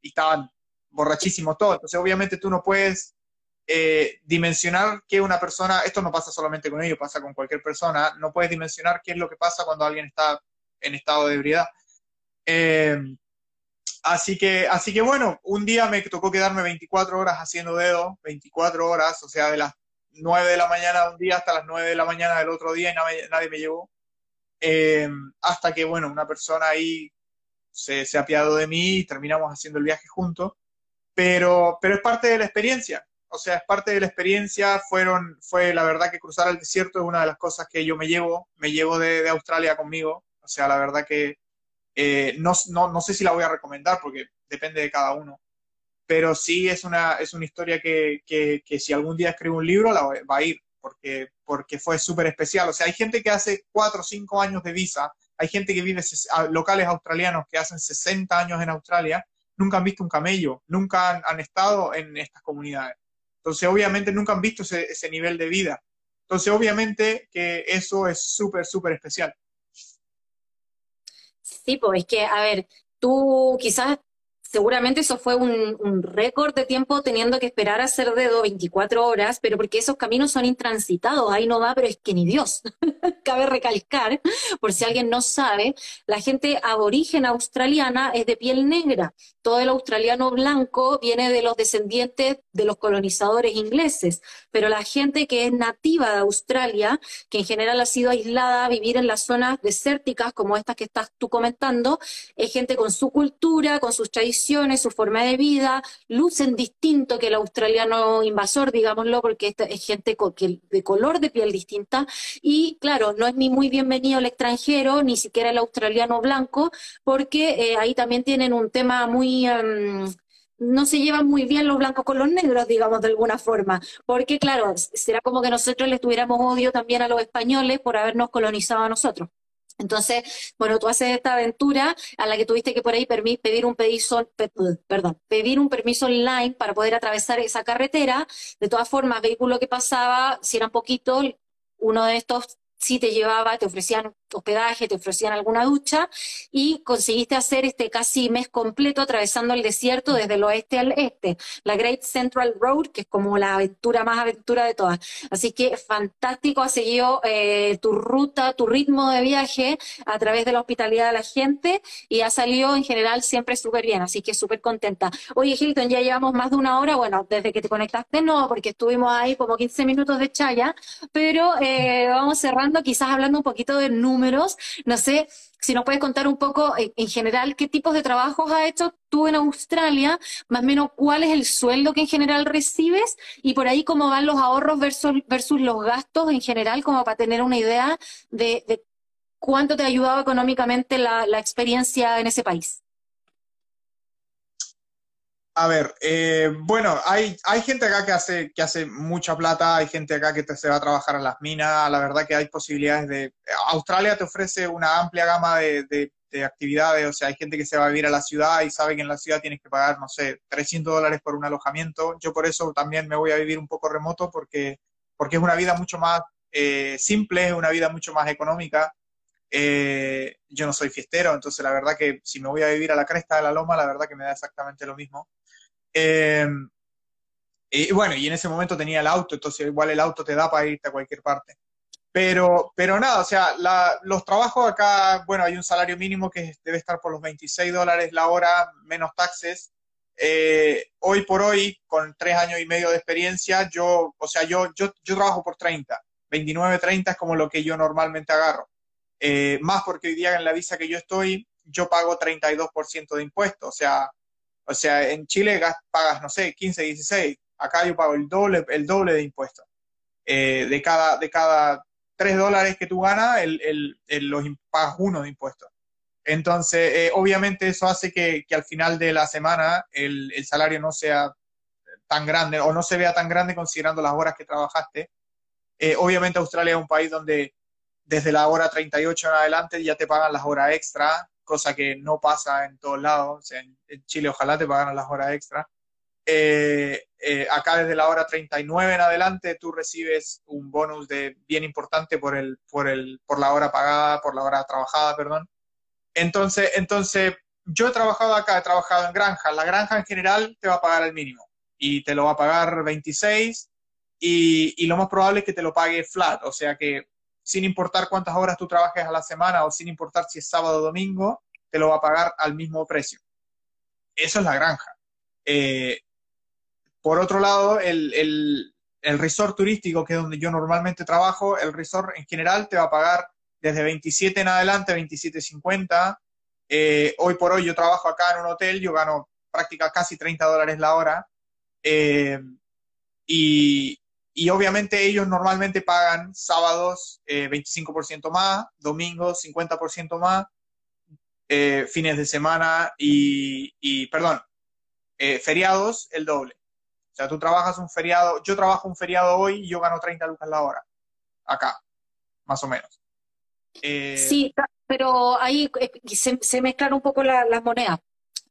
y estaban borrachísimos todos. Entonces obviamente tú no puedes dimensionar que una persona, esto no pasa solamente con ellos, pasa con cualquier persona, no puedes dimensionar qué es lo que pasa cuando alguien está en estado de ebriedad. Eh, así que, así que bueno, un día me tocó quedarme 24 horas haciendo dedo, 24 horas, o sea, de las 9 de la mañana de un día hasta las 9 de la mañana del otro día y nadie, nadie me llevó. Eh, hasta que, bueno, una persona ahí se, se apiadó de mí y terminamos haciendo el viaje juntos. Pero, pero es parte de la experiencia. O sea, es parte de la experiencia. Fueron, fue la verdad que cruzar el desierto es una de las cosas que yo me llevo, me llevo de Australia conmigo. O sea, la verdad que eh, no, no, no sé si la voy a recomendar porque depende de cada uno. Pero sí es una, es una historia que, que, si algún día escribo un libro la va a ir porque, porque fue súper especial. O sea, hay gente que hace cuatro o cinco años de visa, hay gente que vive, locales australianos que hacen 60 años en Australia, nunca han visto un camello, nunca han, han estado en estas comunidades. Entonces, obviamente, nunca han visto ese, ese nivel de vida. Entonces, obviamente que eso es súper, súper especial. Sí, pues es que, a ver, tú quizás, seguramente eso fue un, récord de tiempo teniendo que esperar a hacer dedo 24 horas, pero porque esos caminos son intransitados, ahí no va, pero es que ni Dios. [laughs] Cabe recalcar, por si alguien no sabe, la gente aborigen australiana es de piel negra. Todo el australiano blanco viene de los descendientes de los colonizadores ingleses, pero la gente que es nativa de Australia, que en general ha sido aislada vivir en las zonas desérticas como estas que estás tú comentando, es gente con su cultura, con sus tradiciones, su forma de vida, lucen distinto que el australiano invasor, digámoslo, porque esta es gente de color de piel distinta. Y claro, no es ni muy bienvenido el extranjero, ni siquiera el australiano blanco, porque eh, ahí también tienen un tema muy... em, no se llevan muy bien los blancos con los negros, digamos, de alguna forma, porque claro, será como que nosotros les tuviéramos odio también a los españoles por habernos colonizado a nosotros. Entonces, bueno, tú haces esta aventura a la que tuviste que por ahí pedir un permiso, pe- perdón, pedir un permiso online para poder atravesar esa carretera. De todas formas, vehículo que pasaba, si eran poquitos, uno de estos sí te llevaba, te ofrecían hospedaje, te ofrecían alguna ducha y conseguiste hacer este casi mes completo atravesando el desierto desde el oeste al este, la Great Central Road, que es como la aventura más aventura de todas. Así que fantástico, has seguido eh, tu ruta, tu ritmo de viaje a través de la hospitalidad de la gente y ha salido en general siempre súper bien, así que súper contenta. Oye, Hilton, ya llevamos más de una hora, bueno, desde que te conectaste no, porque estuvimos ahí como 15 minutos de chaya, pero eh, vamos cerrando, quizás hablando un poquito de números. No sé si nos puedes contar un poco en, en general qué tipos de trabajos has hecho tú en Australia, más o menos cuál es el sueldo que en general recibes y por ahí cómo van los ahorros versus, versus los gastos en general, como para tener una idea de, cuánto te ha ayudado económicamente la experiencia en ese país. A ver, eh, bueno, hay, hay gente acá que hace, que hace mucha plata, hay gente acá que se va a trabajar en las minas, la verdad que hay posibilidades de... Australia te ofrece una amplia gama de, de, de actividades, o sea, hay gente que se va a vivir a la ciudad y sabe que en la ciudad tienes que pagar, no sé, 300 dólares por un alojamiento. Yo por eso también me voy a vivir un poco remoto porque, porque es una vida mucho más eh, simple, es una vida mucho más económica. Eh, yo no soy fiestero, entonces la verdad que si me voy a vivir a la cresta de la loma, la verdad que me da exactamente lo mismo. Eh, Y bueno, y en ese momento tenía el auto, entonces igual el auto te da para irte a cualquier parte. Pero, pero nada, o sea, los trabajos acá, bueno, hay un salario mínimo que debe estar por los 26 dólares la hora, menos taxes. Eh, hoy por hoy, con tres años y medio de experiencia, yo, o sea, yo, yo, yo trabajo por 30. 29, 30 es como lo que yo normalmente agarro. Eh, más porque hoy día en la visa que yo estoy, yo pago 32% de impuestos. O sea, o sea, en Chile pagas, no sé, 15, 16. Acá yo pago el doble, el doble de impuestos. Eh, de, cada, de cada 3 dólares que tú ganas, el, el, los pagas uno de impuestos. Entonces, eh, obviamente eso hace que, que, al final de la semana el, el, salario no sea tan grande o no se vea tan grande considerando las horas que trabajaste. Eh, obviamente Australia es un país donde desde la hora 38 en adelante ya te pagan las horas extra, cosa que no pasa en todos lados. Sea, en, Chile ojalá te pagaran las horas extra. Eh, eh, acá desde la hora 39 en adelante tú recibes un bonus de bien importante por el por el por la hora pagada, por la hora trabajada, perdón. Entonces, entonces yo he trabajado acá, he trabajado en granja. La granja en general te va a pagar el mínimo y te lo va a pagar 26 y, y lo más probable es que te lo pague flat, o sea que sin importar cuántas horas tú trabajes a la semana o sin importar si es sábado o domingo, te lo va a pagar al mismo precio. Eso es la granja. Eh, por otro lado, el, el, resort turístico, que es donde yo normalmente trabajo, el resort en general te va a pagar desde 27 en adelante, 27.50. Eh, hoy por hoy yo trabajo acá en un hotel, yo gano prácticamente casi 30 dólares la hora. Eh, y, y obviamente ellos normalmente pagan sábados 25% eh, más, domingos 50% más, eh, fines de semana y, y perdón, eh, feriados el doble. O sea, tú trabajas un feriado, yo trabajo un feriado hoy y yo gano 30 lucas la hora, acá, más o menos. sí, pero ahí se, se mezclan un poco las monedas.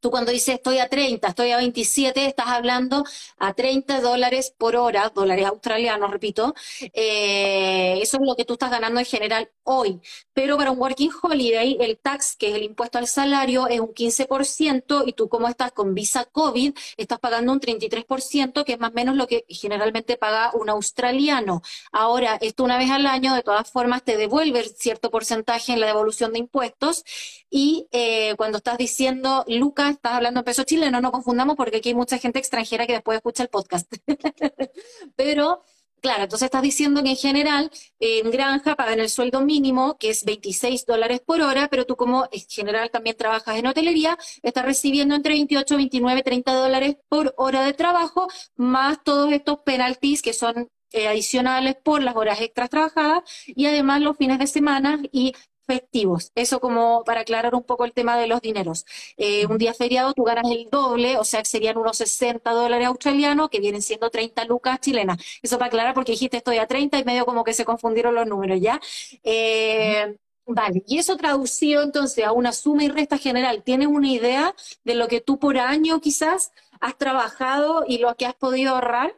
Tú cuando dices estoy a 30, estoy a 27, estás hablando a 30 dólares por hora, dólares australianos, repito. Eh, eso es lo que tú estás ganando en general hoy. Pero para un working holiday, el tax, que es el impuesto al salario, es un 15% y tú como estás con visa COVID, estás pagando un 33%, que es más o menos lo que generalmente paga un australiano. Ahora, esto una vez al año, de todas formas, te devuelve cierto porcentaje en la devolución de impuestos. Y eh, cuando estás diciendo, Lucas, estás hablando en peso chileno, no confundamos porque aquí hay mucha gente extranjera que después escucha el podcast. [laughs] Pero, claro, entonces estás diciendo que en general en granja pagan el sueldo mínimo, que es 26 dólares por hora, pero tú como en general también trabajas en hotelería, estás recibiendo entre 28, 29, 30 dólares por hora de trabajo, más todos estos penalties que son eh, adicionales por las horas extras trabajadas y además los fines de semana y festivos. Eso como para aclarar un poco el tema de los dineros. Eh, un día feriado tú ganas el doble, o sea que serían unos 60 dólares australianos, que vienen siendo 30 lucas chilenas. Eso para aclarar porque dijiste estoy a 30 y medio como que se confundieron los números, ¿ya? Eh, vale, y eso traducido entonces a una suma y resta general, ¿tienes una idea de lo que tú por año quizás has trabajado y lo que has podido ahorrar?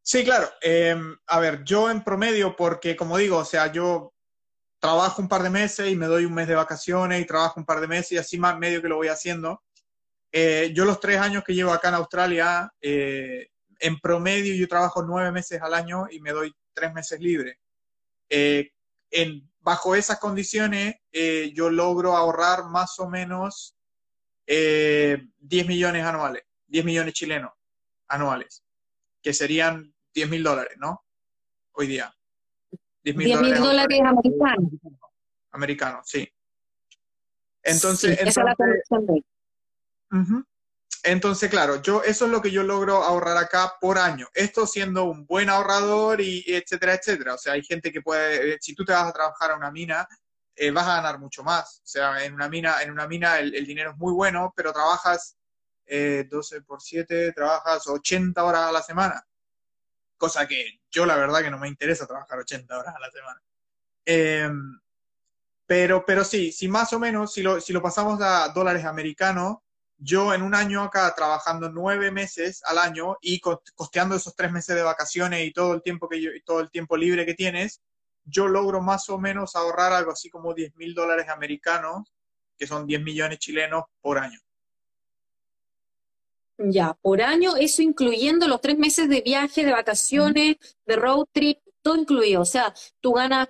Sí, claro. Eh, a ver, yo en promedio, porque como digo, o sea, yo trabajo un par de meses y me doy un mes de vacaciones y trabajo un par de meses y así más medio que lo voy haciendo. Eh, yo los tres años que llevo acá en Australia, eh, en promedio yo trabajo nueve meses al año y me doy tres meses libre. Eh, bajo esas condiciones yo logro ahorrar más o menos 10 millones anuales, 10 millones chilenos anuales, que serían 10 mil dólares, ¿no? Hoy día. 10 mil dólares, americanos. Americanos, sí. Entonces, entonces, entonces, claro, yo eso es lo que yo logro ahorrar acá por año. Esto siendo un buen ahorrador y etcétera, etcétera. O sea, hay gente que puede, eh, si tú te vas a trabajar a una mina, eh, vas a ganar mucho más. O sea, en una mina, en una mina el, dinero es muy bueno, pero trabajas 12 eh, por 7, trabajas 80 horas a la semana cosa que yo la verdad que no me interesa trabajar 80 horas a la semana. Em, pero, pero sí, si más o menos, si lo, si lo pasamos a dólares americanos, yo en un año acá trabajando nueve meses al año y costeando esos tres meses de vacaciones y todo el tiempo que yo, todo el tiempo libre que tienes, yo logro más o menos ahorrar algo así como 10 mil dólares americanos, que son 10 millones chilenos por año. Ya, por año, eso incluyendo los tres meses de viaje, de vacaciones, de road trip, todo incluido. O sea, tú ganas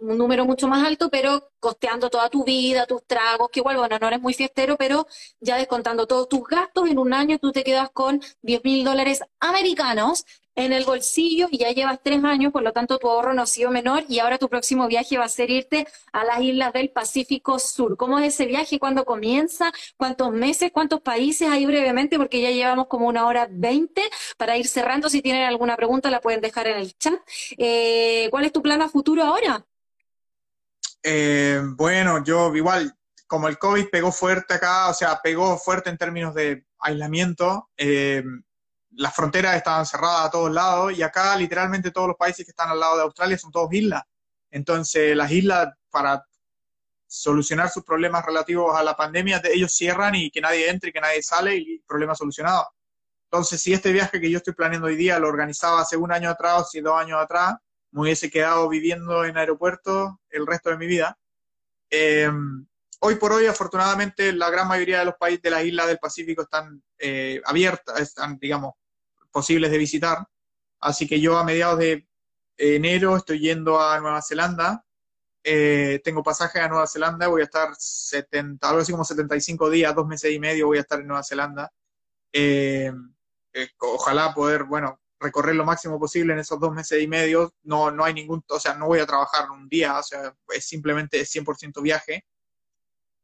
un número mucho más alto, pero costeando toda tu vida, tus tragos, que igual, bueno, no eres muy fiestero, pero ya descontando todos tus gastos, en un año tú te quedas con 10 mil dólares americanos en el bolsillo y ya llevas tres años, por lo tanto tu ahorro no ha sido menor y ahora tu próximo viaje va a ser irte a las islas del Pacífico Sur. ¿Cómo es ese viaje? ¿Cuándo comienza? ¿Cuántos meses? ¿Cuántos países? Ahí brevemente, porque ya llevamos como una hora veinte para ir cerrando. Si tienen alguna pregunta la pueden dejar en el chat. Eh, ¿Cuál es tu plan a futuro ahora? Eh, bueno, yo igual, como el COVID pegó fuerte acá, o sea, pegó fuerte en términos de aislamiento, eh, las fronteras estaban cerradas a todos lados y acá literalmente todos los países que están al lado de Australia son todos islas. Entonces las islas para solucionar sus problemas relativos a la pandemia, ellos cierran y que nadie entre, y que nadie sale y problema solucionado. Entonces, si este viaje que yo estoy planeando hoy día lo organizaba hace un año atrás o si dos años atrás, me hubiese quedado viviendo en aeropuertos el resto de mi vida. Eh, hoy por hoy, afortunadamente, la gran mayoría de los países de las islas del Pacífico están eh, abiertas, están, digamos, posibles de visitar. Así que yo a mediados de enero estoy yendo a Nueva Zelanda. Eh, tengo pasaje a Nueva Zelanda, voy a estar 70, algo así como 75 días, dos meses y medio voy a estar en Nueva Zelanda. Eh, ojalá poder, bueno, recorrer lo máximo posible en esos dos meses y medio. No, no hay ningún, o sea, no voy a trabajar un día, o sea, es simplemente 100% viaje.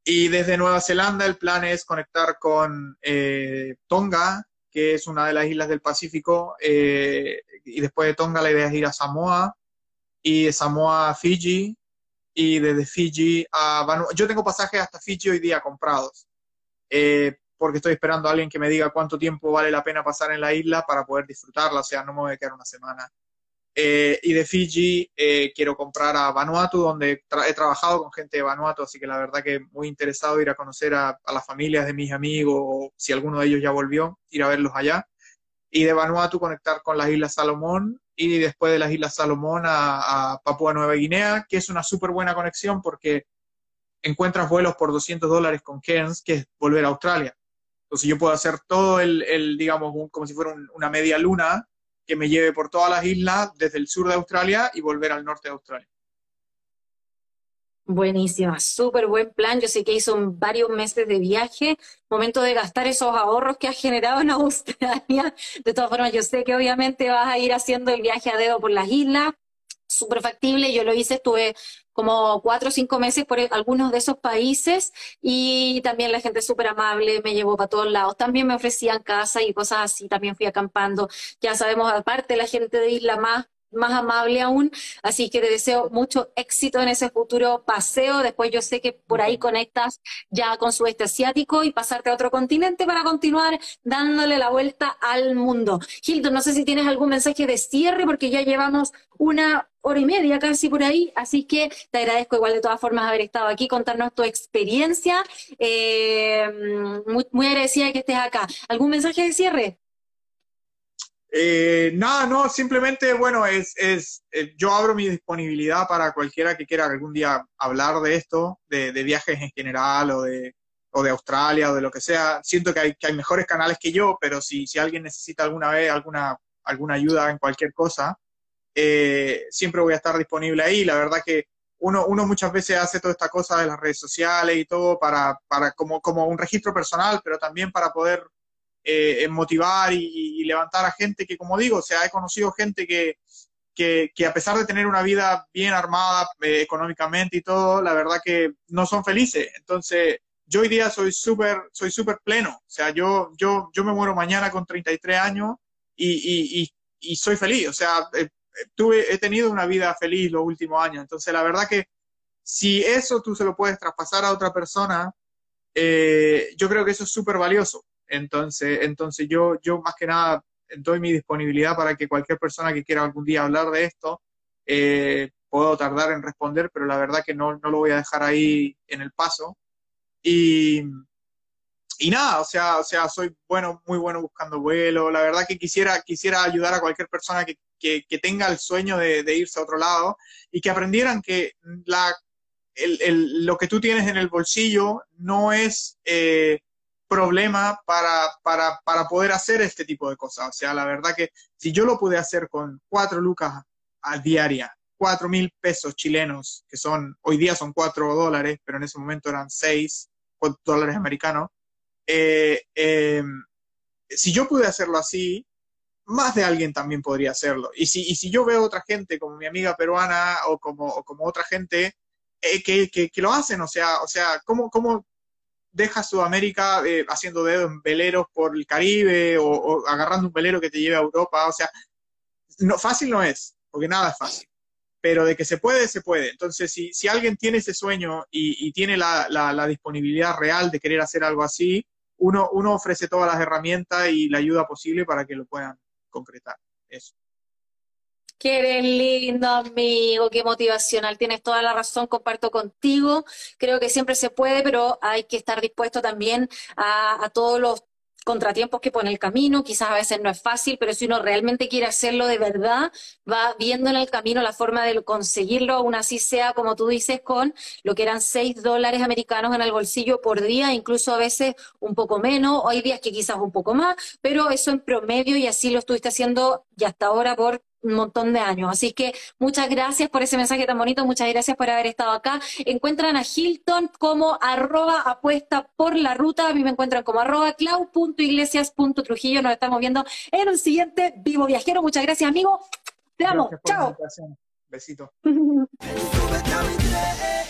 Y desde Nueva Zelanda el plan es conectar con eh, Tonga, que es una de las islas del Pacífico, eh, y después de Tonga la idea es ir a Samoa, y de Samoa a Fiji, y desde Fiji a Vanuatu. Yo tengo pasajes hasta Fiji hoy día comprados, eh, porque estoy esperando a alguien que me diga cuánto tiempo vale la pena pasar en la isla para poder disfrutarla, o sea, no me voy a quedar una semana. Eh, y de Fiji eh, quiero comprar a Vanuatu, donde he trabajado con gente de Vanuatu, así que la verdad que muy interesado ir a conocer a, las familias de mis amigos, o si alguno de ellos ya volvió, ir a verlos allá. Y de Vanuatu conectar con las Islas Salomón y después de las Islas Salomón a, a Papua Nueva Guinea, que es una súper buena conexión porque encuentras vuelos por 200 dólares con Cairns, que es volver a Australia. Entonces yo puedo hacer todo el, el digamos, como si fuera una media luna que me lleve por todas las islas desde el sur de Australia y volver al norte de Australia. Buenísima, súper buen plan. Yo sé que hizo varios meses de viaje, momento de gastar esos ahorros que has generado en [laughs] Australia. De todas formas, yo sé que obviamente vas a ir haciendo el viaje a dedo por las islas, súper factible. Yo lo hice, estuve como cuatro o cinco meses por algunos de esos países y también la gente súper amable me llevó para todos lados. También me ofrecían casa y cosas así, también fui acampando. Ya sabemos, aparte, la gente de Isla más más amable aún. Así que te deseo mucho éxito en ese futuro paseo. Después yo sé que por ahí conectas ya con sudeste asiático y pasarte a otro continente para continuar dándole la vuelta al mundo. Hilton, no sé si tienes algún mensaje de cierre porque ya llevamos una hora y media casi por ahí, así que te agradezco igual de todas formas haber estado aquí, contarnos tu experiencia. Eh, muy, muy agradecida de que estés acá. ¿Algún mensaje de cierre? Eh, nada, no, simplemente, bueno, es, es eh, yo abro mi disponibilidad para cualquiera que quiera algún día hablar de esto, de, viajes en general o de, o de Australia o de lo que sea. Siento que hay, que hay mejores canales que yo, pero si, si alguien necesita alguna vez alguna, alguna ayuda en cualquier cosa, eh, siempre voy a estar disponible ahí. La verdad que uno, uno muchas veces hace toda esta cosa de las redes sociales y todo para, para como, como un registro personal, pero también para poder eh, motivar y, levantar a gente que, como digo, o sea, he conocido gente que, que, a pesar de tener una vida bien armada eh, económicamente y todo, la verdad que no son felices. Entonces, yo hoy día soy súper soy súper pleno. O sea, yo, yo, yo me muero mañana con 33 años y, y, y soy feliz. O sea, eh, tuve, he tenido una vida feliz los últimos años. Entonces, la verdad que si eso tú se lo puedes traspasar a otra persona, yo creo que eso es súper valioso. Entonces, entonces yo, yo más que nada doy mi disponibilidad para que cualquier persona que quiera algún día hablar de esto, eh, puedo tardar en responder, pero la verdad que no, no, lo voy a dejar ahí en el paso. Y, y nada, o sea, o sea, soy bueno, muy bueno buscando vuelo. La verdad que quisiera, quisiera ayudar a cualquier persona que, que, tenga el sueño de, de, irse a otro lado y que aprendieran que la, el, el, lo que tú tienes en el bolsillo no es... Eh, problema para, para, para poder hacer este tipo de cosas. O sea, la verdad que si yo lo pude hacer con cuatro lucas a diaria, cuatro mil pesos chilenos, que son, hoy día son cuatro dólares, pero en ese momento eran seis dólares americanos, eh, em, si yo pude hacerlo así, más de alguien también podría hacerlo. Y si, y si yo veo otra gente, como mi amiga peruana o como, o como otra gente, eh, que, que, que, lo hacen, o sea, o sea, ¿cómo, cómo deja Sudamérica eh, haciendo dedos en veleros por el Caribe o, agarrando un velero que te lleve a Europa? O sea, no, fácil no es, porque nada es fácil. Pero de que se puede, se puede. Entonces, si, si alguien tiene ese sueño y, y tiene la, la, la, disponibilidad real de querer hacer algo así, uno, uno ofrece todas las herramientas y la ayuda posible para que lo puedan concretar. Eso. Que eres lindo, amigo, qué motivacional. Tienes toda la razón, comparto contigo. Creo que siempre se puede, pero hay que estar dispuesto también a, todos los contratiempos que pone el camino, quizás a veces no es fácil, pero si uno realmente quiere hacerlo de verdad, va viendo en el camino la forma de conseguirlo, aún así sea, como tú dices, con lo que eran seis dólares americanos en el bolsillo por día, incluso a veces un poco menos, hay días que quizás un poco más, pero eso en promedio y así lo estuviste haciendo ya hasta ahora por un montón de años. Así que muchas gracias por ese mensaje tan bonito, muchas gracias por haber estado acá. Encuentran a Hilton como arroba apuesta por la ruta, a mí me encuentran como arroba clau.iglesias.trujillo. Nos estamos viendo en un siguiente Vivo Viajero. Muchas gracias, amigo. Te amo. Chao. Besito. [laughs]